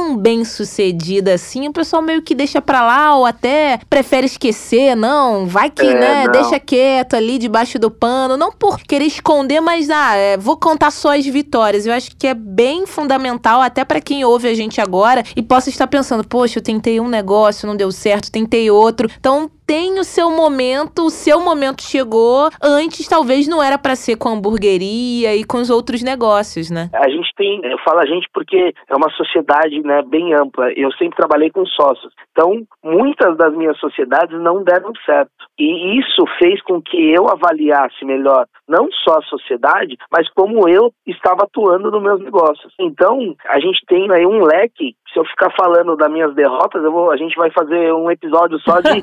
tão bem sucedida assim, o pessoal meio que deixa pra lá ou até prefere esquecer, não, vai que, é, né, não. deixa quieto ali debaixo do pano, não por querer esconder, mas ah, é, vou contar só as vitórias. Eu acho que é bem fundamental até para quem ouve a gente agora e possa estar pensando, poxa, eu tentei um negócio, não deu certo, tentei outro. Então, tem o seu momento, o seu momento chegou. Antes, talvez não era para ser com a hamburgueria e com os outros negócios, né? A gente tem, eu falo a gente porque é uma sociedade né, bem ampla. Eu sempre trabalhei com sócios. Então, muitas das minhas sociedades não deram certo. E isso fez com que eu avaliasse melhor não só a sociedade, mas como eu estava atuando nos meus negócios. Então, a gente tem aí um leque se eu ficar falando das minhas derrotas, eu vou, a gente vai fazer um episódio só de.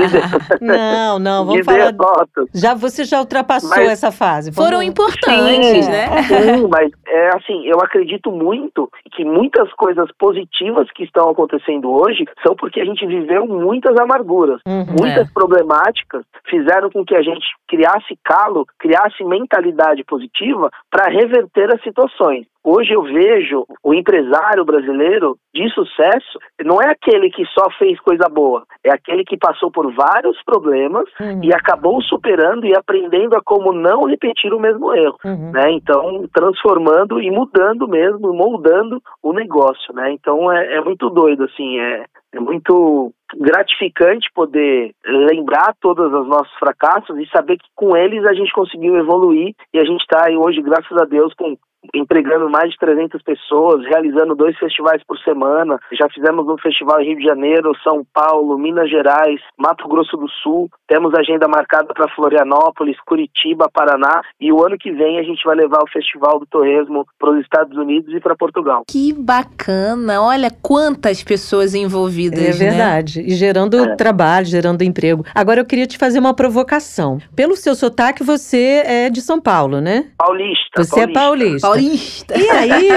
não, não, vamos de falar. Derrotas. Já você já ultrapassou mas, essa fase. Vamos... Foram importantes, sim, né? Sim, mas é assim, eu acredito muito que muitas coisas positivas que estão acontecendo hoje são porque a gente viveu muitas amarguras, uhum, muitas é. problemáticas fizeram com que a gente criasse calo, criasse mentalidade positiva para reverter as situações. Hoje eu vejo o empresário brasileiro de sucesso não é aquele que só fez coisa boa, é aquele que passou por vários problemas uhum. e acabou superando e aprendendo a como não repetir o mesmo erro, uhum. né? Então transformando e mudando mesmo, moldando o negócio, né? Então é, é muito doido assim, é, é muito gratificante poder lembrar todos os nossos fracassos e saber que com eles a gente conseguiu evoluir e a gente está hoje, graças a Deus, com empregando mais de 300 pessoas, realizando dois festivais por semana. Já fizemos um festival em Rio de Janeiro, São Paulo, Minas Gerais, Mato Grosso do Sul. Temos agenda marcada para Florianópolis, Curitiba, Paraná. E o ano que vem a gente vai levar o Festival do Torresmo para os Estados Unidos e para Portugal. Que bacana! Olha quantas pessoas envolvidas. É né? verdade. Né? E gerando é. trabalho, gerando emprego. Agora eu queria te fazer uma provocação. Pelo seu sotaque, você é de São Paulo, né? Paulista. Você é paulista. é paulista. Paulista. E aí,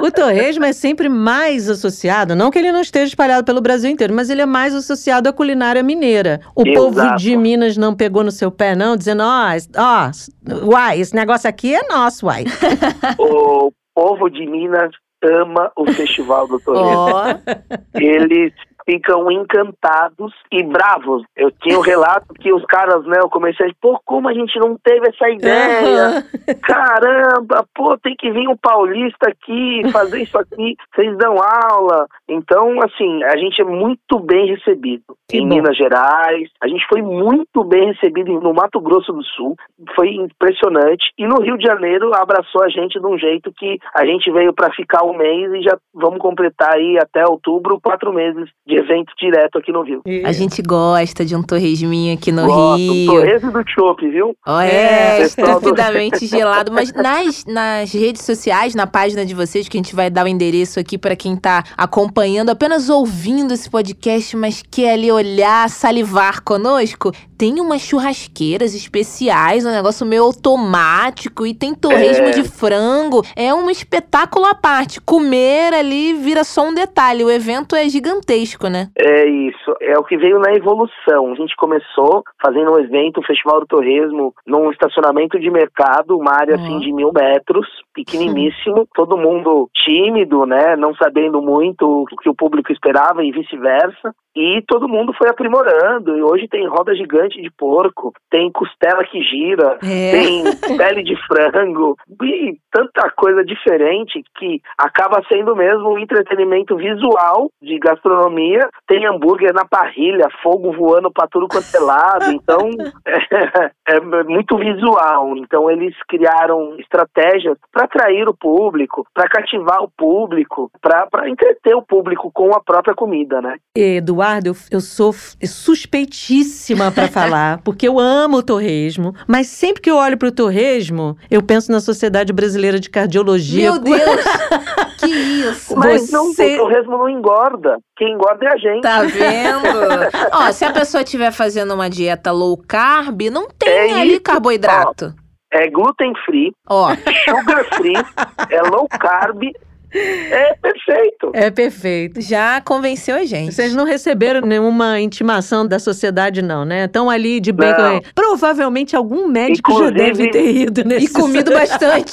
o torresmo é sempre mais associado, não que ele não esteja espalhado pelo Brasil inteiro, mas ele é mais associado à culinária mineira. O Exato. povo de Minas não pegou no seu pé, não, dizendo, ó, oh, ó, oh, uai, esse negócio aqui é nosso, uai. o povo de Minas ama o Festival do Torresmo. Ó, Eles ficam encantados e bravos. Eu tinha o relato que os caras, né, eu comecei, pô, como a gente não teve essa ideia? Caramba, pô, tem que vir um paulista aqui, fazer isso aqui, vocês dão aula. Então, assim, a gente é muito bem recebido Que em bom. Minas Gerais, a gente foi muito bem recebido no Mato Grosso do Sul, foi impressionante. E no Rio de Janeiro abraçou a gente de um jeito que a gente veio para ficar um mês e já vamos completar aí até outubro quatro meses de evento direto aqui no Rio. a gente gosta de um torresminho aqui no Gosto, Rio. Torresmo do Chopp, viu? Ó, É, é, pessoal do- estupidamente gelado. Mas nas, nas redes sociais, na página de vocês, que a gente vai dar o endereço aqui para quem tá acompanhando, apenas ouvindo esse podcast, mas quer ali olhar, salivar conosco, tem umas churrasqueiras especiais, um negócio meio automático e tem torresmo É. de frango. É um espetáculo à parte. Comer ali vira só um detalhe. O evento é gigantesco, né? É isso, é o que veio na evolução. A gente começou fazendo um evento, o Festival do Torresmo, num estacionamento de mercado, uma área assim Uhum. de mil metros, pequeniníssimo, todo mundo tímido, né, não sabendo muito o que o público esperava e vice-versa. E todo mundo foi aprimorando. E hoje tem roda gigante de porco, tem costela que gira, É. tem pele de frango e tanta coisa diferente que acaba sendo mesmo um entretenimento visual de gastronomia. Tem hambúrguer na parrilha, fogo voando para tudo quanto é lado. Então é, é muito visual. Então eles criaram estratégias para atrair o público, para cativar o público, para entreter o público com a própria comida, né? Eduardo, eu, eu sou suspeitíssima pra falar, porque eu amo o torresmo, mas sempre que eu olho pro torresmo, eu penso na Sociedade Brasileira de Cardiologia. Meu Deus! que isso! Mas não, Você- o torresmo não engorda. Quem engorda é a gente. Tá vendo? Ó, se a pessoa estiver fazendo uma dieta low carb, não tem É ali isso. carboidrato. É gluten free, Ó, sugar free, é low carb, é perfeito. É perfeito. já convenceu a gente. Vocês não receberam nenhuma intimação da sociedade, não, né? Estão ali de bem Não. com Provavelmente algum médico já Inclusive- deve ter ido nesse E comido bastante.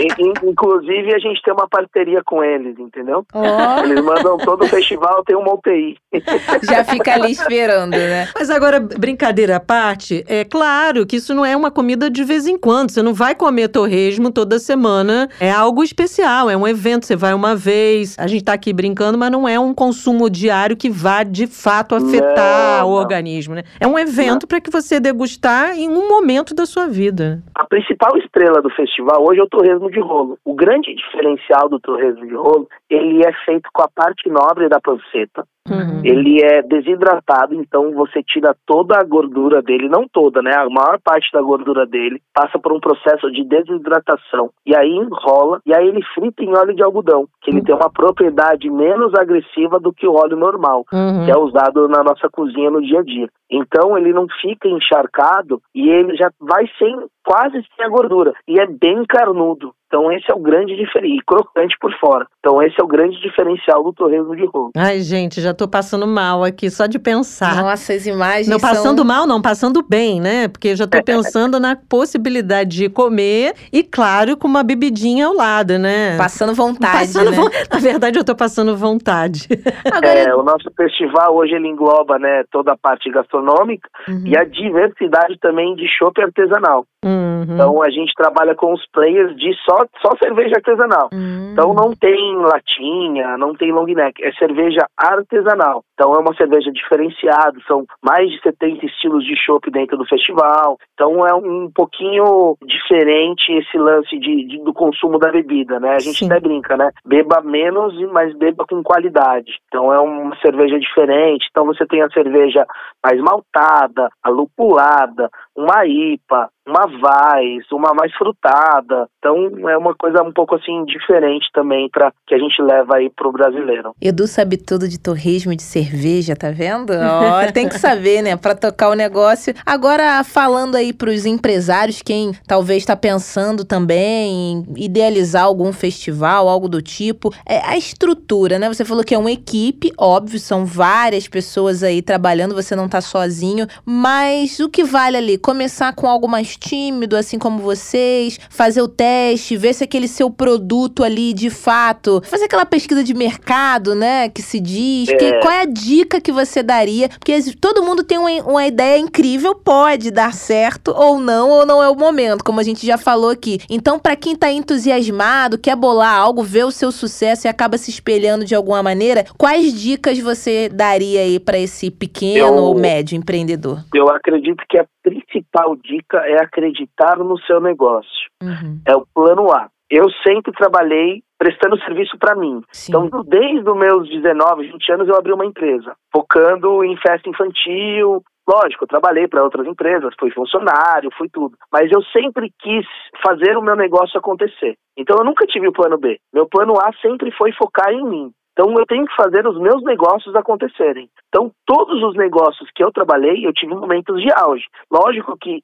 In- in- Inclusive, a gente tem uma parceria com eles, entendeu? Ó, Eles mandam todo o festival, tem uma UTI. já fica ali esperando, né? Mas agora, brincadeira à parte, é claro que isso não é uma comida de vez em quando. Você não vai comer torresmo toda semana. É algo especial, é um evento. Você vai uma vez. A gente tá aqui brincando, mas não é um consumo diário que vá de fato afetar Não, o não. organismo, né? É um evento para que você degustar em um momento da sua vida. A principal estrela do festival hoje é o torresmo de rolo. O grande diferencial do torresmo de rolo, ele é feito com a parte nobre da panceta. Uhum. Ele é desidratado, então você tira toda a gordura dele, não toda, né? A maior parte da gordura dele passa por um processo de desidratação. E aí enrola, e aí ele frita em óleo de algodão, que ele tem uma propriedade menos agressiva do que o óleo normal, Uhum. que é usado na nossa cozinha no dia a dia. Então ele não fica encharcado e ele já vai sem quase sem a gordura e é bem carnudo. Então esse é o grande diferencial, e crocante por fora. Então esse é o grande diferencial do torresmo de rolo. Ai, gente, já tô passando mal aqui só de pensar. Nossa, as imagens Não passando são... mal, não, passando bem, né? Porque eu já tô pensando na possibilidade de comer e, claro, com uma bebidinha ao lado, né? Passando vontade, Passando né? von- Na verdade, eu tô passando vontade. Agora, É, o nosso festival hoje ele engloba né, toda a parte gastronômica Uhum. e a diversidade também de chopp artesanal. Uhum. Então a gente trabalha com os players de só, só cerveja artesanal. Hum. Então não tem latinha, não tem long neck, é cerveja artesanal. Então é uma cerveja diferenciada, são mais de 70 estilos de chopp dentro do festival. Então é um pouquinho diferente esse lance de, de- do consumo da bebida, né? A gente Sim. até brinca, né? Beba menos, mas beba com qualidade. Então é uma cerveja diferente. Então você tem a cerveja mais maltada, a lupulada, uma IPA, uma Vais, uma mais frutada. Então é uma coisa um pouco assim diferente também para que a gente leva aí pro brasileiro. Edu sabe tudo de torresmo e de cerveja, tá vendo? Ó, tem que saber, né, Pra tocar o negócio. Agora, falando aí pros empresários, quem talvez tá pensando também em idealizar algum festival, algo do tipo, é a estrutura, né? Você falou que é uma equipe, óbvio, são várias pessoas aí trabalhando, você não tá sozinho, mas o que vale ali? Começar com algo mais tímido, assim como vocês, fazer o teste, ver se aquele seu produto ali, de fato, fazer aquela pesquisa de mercado, né, que se diz, É. que, qual é a dica que você daria? Porque todo mundo tem uma, uma ideia incrível, pode dar certo ou não, ou não é o momento, como a gente já falou aqui. Então, pra quem tá entusiasmado, quer bolar algo, ver o seu sucesso e acaba se espelhando de alguma maneira, quais dicas você daria aí pra esse pequeno Eu- ou médio empreendedor? Eu acredito que a principal dica é acreditar no seu negócio. Uhum. É o plano A. Eu sempre trabalhei prestando serviço para mim. Sim. Então, desde os meus 19, 20 anos, eu abri uma empresa, focando em festa infantil. Lógico, eu trabalhei para outras empresas, fui funcionário, fui tudo. Mas eu sempre quis fazer o meu negócio acontecer. Então, eu nunca tive o plano B. Meu plano A sempre foi focar em mim. Então, eu tenho que fazer os meus negócios acontecerem. Então, todos os negócios que eu trabalhei, eu tive momentos de auge. Lógico que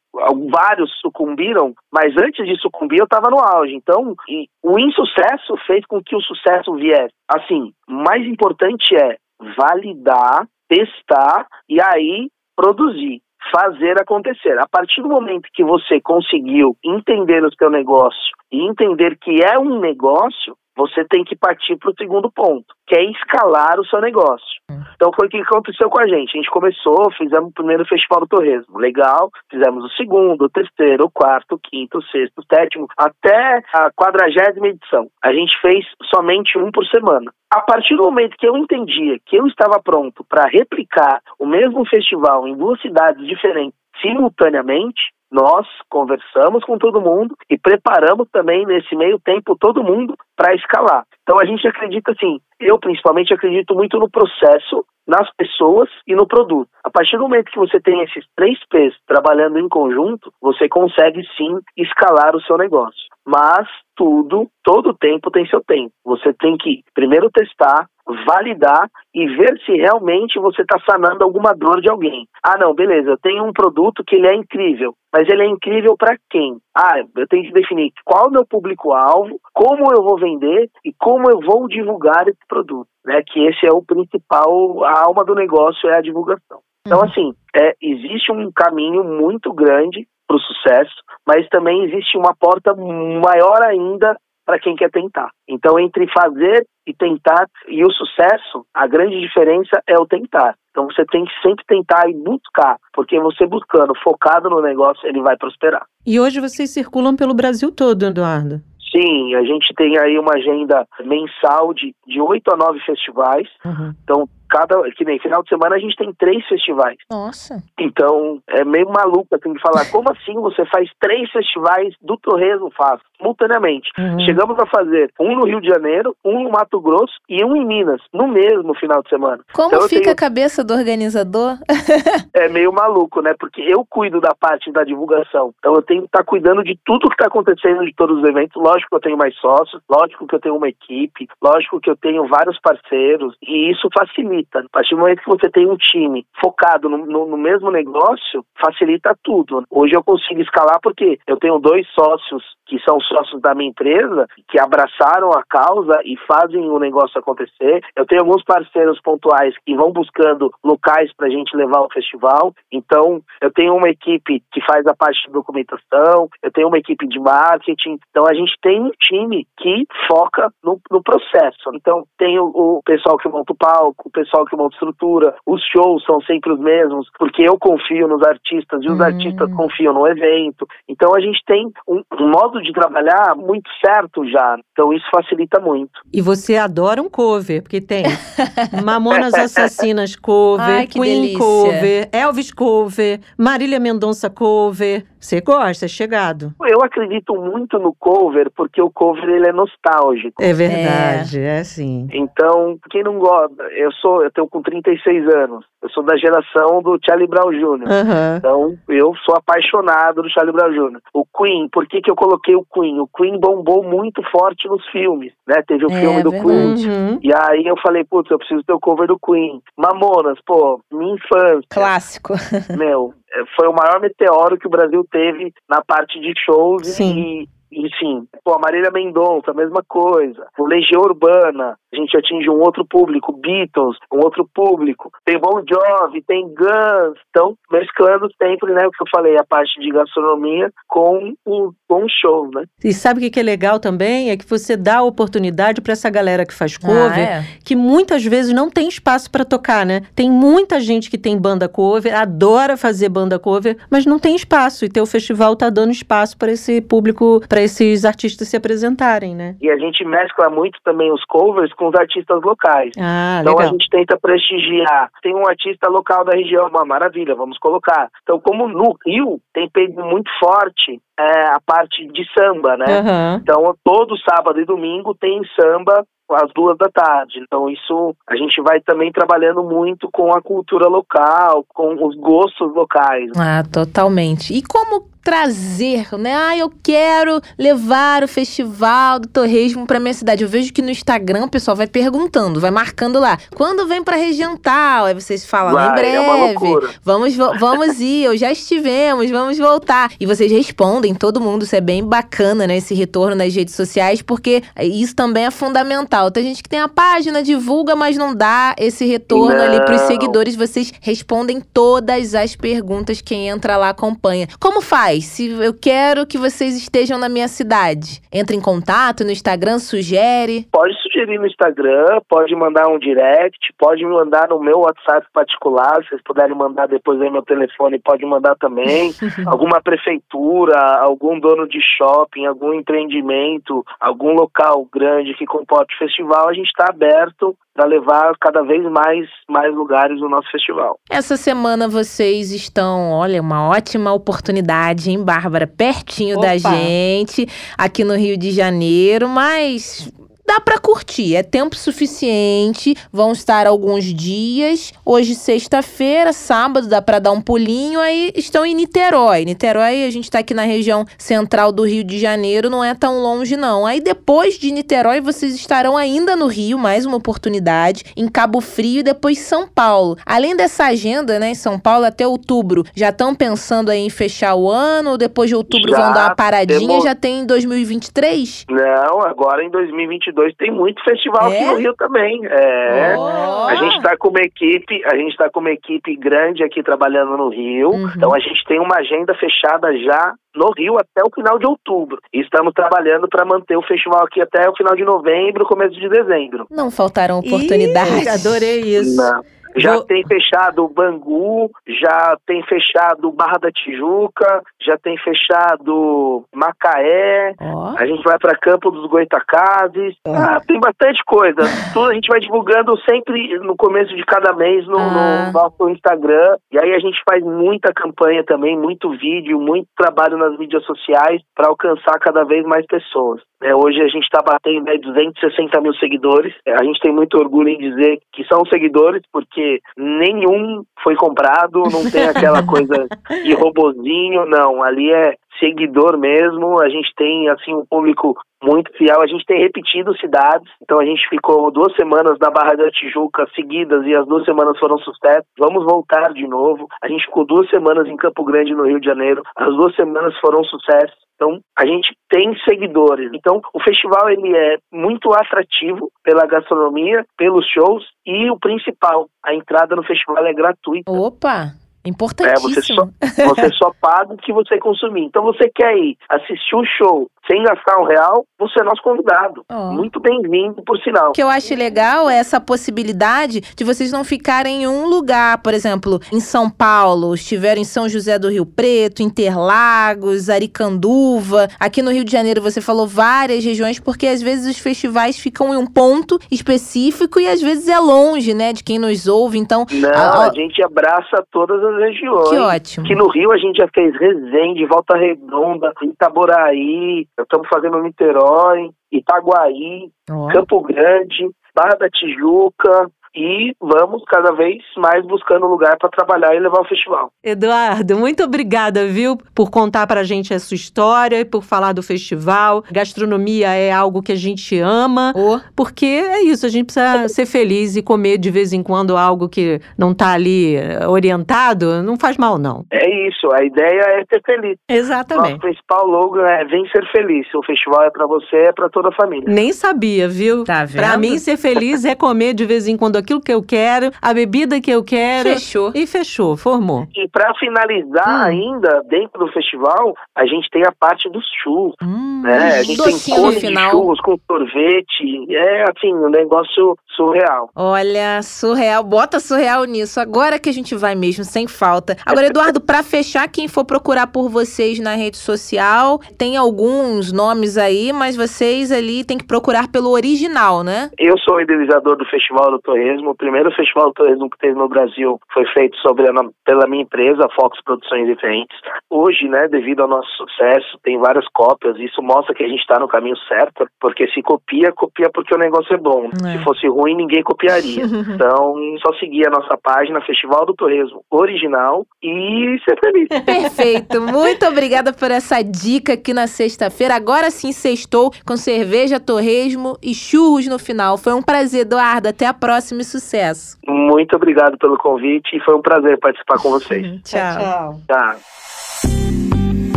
vários sucumbiram, mas antes de sucumbir, eu estava no auge. Então, o insucesso fez com que o sucesso viesse. Assim, mais importante é validar, testar e aí produzir. Fazer acontecer. A partir do momento que você conseguiu entender o seu negócio e entender que é um negócio, você tem que partir para o segundo ponto, que é escalar o seu negócio. Então foi o que aconteceu com a gente. A gente começou, fizemos o primeiro festival do torresmo. Legal, fizemos o segundo, o terceiro, o quarto, o quinto, o sexto, o sétimo, até a quadragésima edição. A gente fez somente um por semana. A partir do momento que eu entendia que eu estava pronto para replicar o mesmo festival em duas cidades diferentes simultaneamente, nós conversamos com todo mundo e preparamos também nesse meio tempo todo mundo para escalar. Então a gente acredita assim, eu principalmente acredito muito no processo, nas pessoas e no produto. A partir do momento que você tem esses três P's trabalhando em conjunto, você consegue sim escalar o seu negócio. Mas tudo, todo tempo tem seu tempo. Você tem que primeiro testar, validar e ver se realmente você está sanando alguma dor de alguém. Ah, não, beleza, eu tenho um produto que ele é incrível, mas ele é incrível para quem? Ah, eu tenho que definir qual é o meu público-alvo, como eu vou vender e como eu vou divulgar esse produto. Né? Que esse é o principal, a alma do negócio é a divulgação. Então, assim, é, existe um caminho muito grande para o sucesso, mas também existe uma porta maior ainda para quem quer tentar. Então, entre fazer e tentar e o sucesso, a grande diferença é o tentar. Então, você tem que sempre tentar e buscar, porque você buscando, focado no negócio, ele vai prosperar. E hoje vocês circulam pelo Brasil todo, Eduardo? Sim, a gente tem aí uma agenda mensal de, de 8 a 9 festivais. Uhum. Então, cada que nem final de semana a gente tem três festivais. Nossa. Então, é meio maluco assim de falar, como assim você faz três festivais do Torresmo faz simultaneamente? Uhum. Chegamos a fazer um no Rio de Janeiro, um no Mato Grosso e um em Minas, no mesmo final de semana. Como Então, fica tenho- a cabeça do organizador? É meio maluco, né? Porque eu cuido da parte da divulgação. Então eu tenho que estar cuidando de tudo que está acontecendo de todos os eventos. Lógico que eu tenho mais sócios, lógico que eu tenho uma equipe, lógico que eu tenho vários parceiros e isso facilita. A partir do momento que você tem um time focado no, no- no mesmo negócio, facilita tudo. Hoje eu consigo escalar porque eu tenho dois sócios que são sócios da minha empresa, que abraçaram a causa e fazem o negócio acontecer. Eu tenho alguns parceiros pontuais que vão buscando locais para a gente levar o festival. Então, eu tenho uma equipe que faz a parte de documentação, eu tenho uma equipe de marketing. Então, a gente tem um time que foca no, no processo. Então, tem o, o pessoal que monta o palco, o pessoal que monta estrutura, os shows são sempre os mesmos, porque eu confio nos artistas e os Hum. artistas confiam no evento. Então, a gente tem um, um modo de trabalhar muito certo já. Então, isso facilita muito. E você adora um cover, porque tem Mamonas Assassinas cover, Ai, que Queen delícia. cover, Elvis cover, Marília Mendonça cover. Você gosta, é chegado. Eu acredito muito no cover, porque o cover ele é nostálgico. É verdade, é, sim. Então, quem não gosta, eu sou, eu tenho com 36 anos, eu sou da geração do Charlie Brown Jr. Aham. Então, eu sou apaixonado do Charlie Brown Jr. O Queen, por que, que eu coloquei o Queen? O Queen bombou muito forte nos filmes, né? Teve o É, filme do verdade. Queen. Uhum. E aí eu falei, putz, eu preciso ter o cover do Queen. Mamonas, pô, minha infância. Clássico. Meu, é, foi o maior meteoro que o Brasil teve na parte de shows Sim. e enfim, pô, a Marília Mendonça, a mesma coisa. O Legião Urbana, a gente atinge um outro público, Beatles, um outro público. Tem Bon Jovi, tem Guns, então mesclando sempre, né, o que eu falei, a parte de gastronomia com um, com um show, né? E sabe o que é legal também? É que você dá a oportunidade para essa galera que faz cover, ah, é? que muitas vezes não tem espaço para tocar, né? Tem muita gente que tem banda cover, adora fazer banda cover, mas não tem espaço. E teu festival tá dando espaço para esse público, para esses artistas se apresentarem, né? E a gente mescla muito também os covers com os artistas locais. Ah, então legal. a gente tenta prestigiar. Tem um artista local da região, uma maravilha, vamos colocar. Então, como no Rio tem pego muito forte é, a parte de samba, né? Uhum. Então, todo sábado e domingo tem samba às duas da tarde. Então, isso a gente vai também trabalhando muito com a cultura local, com os gostos locais. Ah, totalmente. E como trazer, né? Ah, eu quero levar o festival do torresmo para minha cidade. Eu vejo que no Instagram o pessoal vai perguntando, vai marcando lá. Quando vem para região tal? Aí vocês falam vai, em breve. É uma loucura. Vamos vamos ir, eu já estivemos, vamos voltar. E vocês respondem todo mundo, isso é bem bacana, né, esse retorno nas redes sociais, porque isso também é fundamental. Tem gente que tem a página, divulga, mas não dá esse retorno não. ali pros seguidores. Vocês respondem todas as perguntas quem entra lá acompanha. Como faz? Se eu quero que vocês estejam na minha cidade, entre em contato no Instagram, sugere. Pode sugerir no Instagram, pode mandar um direct, pode me mandar no meu WhatsApp particular, se vocês puderem mandar depois aí meu telefone, pode mandar também. Alguma prefeitura, algum dono de shopping, algum empreendimento, algum local grande que comporte o festival, a gente está aberto para levar cada vez mais, mais lugares no nosso festival. Essa semana vocês estão, olha, uma ótima oportunidade, hein, Bárbara? Pertinho Opa. da gente, aqui no Rio de Janeiro, mas dá para curtir, é tempo suficiente. Vão estar alguns dias. Hoje, sexta-feira, sábado, dá para dar um pulinho. Aí estão em Niterói. Niterói, a gente tá aqui na região central do Rio de Janeiro, não é tão longe, não. Aí depois de Niterói, vocês estarão ainda no Rio, mais uma oportunidade, em Cabo Frio e depois São Paulo. Além dessa agenda, né, em São Paulo até outubro, já estão pensando aí em fechar o ano ou depois de outubro Já vão dar uma paradinha? temos- Já tem em 2023? Não, agora em 2022 tem muito festival É? aqui no Rio também. É. Oh. A gente está com uma equipe, a gente está com uma equipe grande aqui trabalhando no Rio. Uhum. Então a gente tem uma agenda fechada já no Rio até o final de outubro. E estamos trabalhando para manter o festival aqui até o final de novembro, começo de dezembro. Não faltarão oportunidades. Ih, adorei isso. Não. Já Vou- tem fechado o Bangu, já tem fechado Barra da Tijuca, já tem fechado Macaé, Ó. a gente vai para Campo dos Goitacazes. Ah. Ah, tem bastante coisa. Tudo a gente vai divulgando sempre no começo de cada mês no, Ah. no nosso Instagram. E aí a gente faz muita campanha também, muito vídeo, muito trabalho nas mídias sociais para alcançar cada vez mais pessoas. É, hoje a gente está batendo aí 260 mil seguidores. É, a gente tem muito orgulho em dizer que são seguidores, porque nenhum foi comprado, não tem aquela coisa de robozinho, não. Ali é seguidor mesmo. A gente tem assim um público muito fiel. A gente tem repetido cidades. Então a gente ficou duas semanas na Barra da Tijuca seguidas e as duas semanas foram sucesso. Vamos voltar de novo. A gente ficou duas semanas em Campo Grande, no Rio de Janeiro. As duas semanas foram sucesso. Então, a gente tem seguidores. Então, o festival ele é muito atrativo pela gastronomia, pelos shows e o principal, a entrada no festival é gratuita. Opa, É, você importantíssimo. só, você só paga o que você consumir. Então você quer ir assistir o show sem gastar um real, você é nosso convidado. Ó. Muito bem-vindo, por sinal. O que eu acho legal é essa possibilidade de vocês não ficarem em um lugar, por exemplo, em São Paulo, estiveram em São José do Rio Preto, Interlagos, Aricanduva. Aqui no Rio de Janeiro você falou várias regiões, porque às vezes os festivais ficam em um ponto específico e às vezes é longe, né, de quem nos ouve. Então, Não, a- a- a gente abraça todas as regiões. que ótimo. Que no Rio a gente já fez Resende, Volta Redonda, Itaboraí, estamos fazendo Niterói, Itaguaí, Ó. Campo Grande, Barra da Tijuca, e vamos cada vez mais buscando lugar para trabalhar e levar o festival. Eduardo, muito obrigada, viu, por contar pra gente a sua história e por falar do festival. Gastronomia é algo que a gente ama, Oh. porque é isso, a gente precisa ser feliz e comer de vez em quando algo que não tá ali eh, orientado, não faz mal não. É isso, a ideia é ser feliz. Nosso Exatamente. principal logo é vem ser feliz. Se o festival é para você, é para toda a família. Nem sabia, viu? Tá vendo? Pra mim, ser feliz é comer de vez em quando aquilo que eu quero, a bebida que eu quero. Fechou. E fechou, formou. E para finalizar Hum. ainda, dentro do festival, a gente tem a parte dos churros, Hum, né? A gente tem cone de churros com sorvete. É, assim, um negócio surreal. Olha, surreal. Bota surreal nisso. Agora que a gente vai mesmo, sem falta. Agora, Eduardo, pra fechar, quem for procurar por vocês na rede social, tem alguns nomes aí, mas vocês ali tem que procurar pelo original, né? Eu sou o idealizador do Festival do Torresmo. O primeiro Festival do Torresmo que teve no Brasil foi feito sobre a, pela minha empresa, Fox Produções Diferentes. Hoje, né, devido ao nosso sucesso, tem várias cópias. Isso mostra que a gente está no caminho certo, porque se copia, copia porque o negócio é bom. É. Se fosse ruim, ninguém copiaria. então, só seguir a nossa página Festival do Torresmo Original e ser feliz. Perfeito. Muito obrigada por essa dica aqui na sexta-feira. Agora sim, sextou com cerveja, torresmo e churros no final. Foi um prazer, Eduardo. Até a próxima e sucesso. Muito obrigado pelo convite e foi um prazer participar com vocês. Tchau. Tá.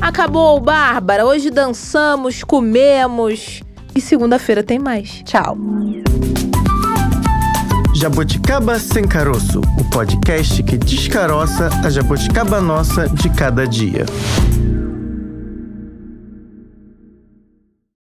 Acabou, Bárbara. Hoje dançamos, comemos. E segunda-feira tem mais. Tchau. Jabuticaba Sem Caroço, o podcast que descaroça a jabuticaba nossa de cada dia.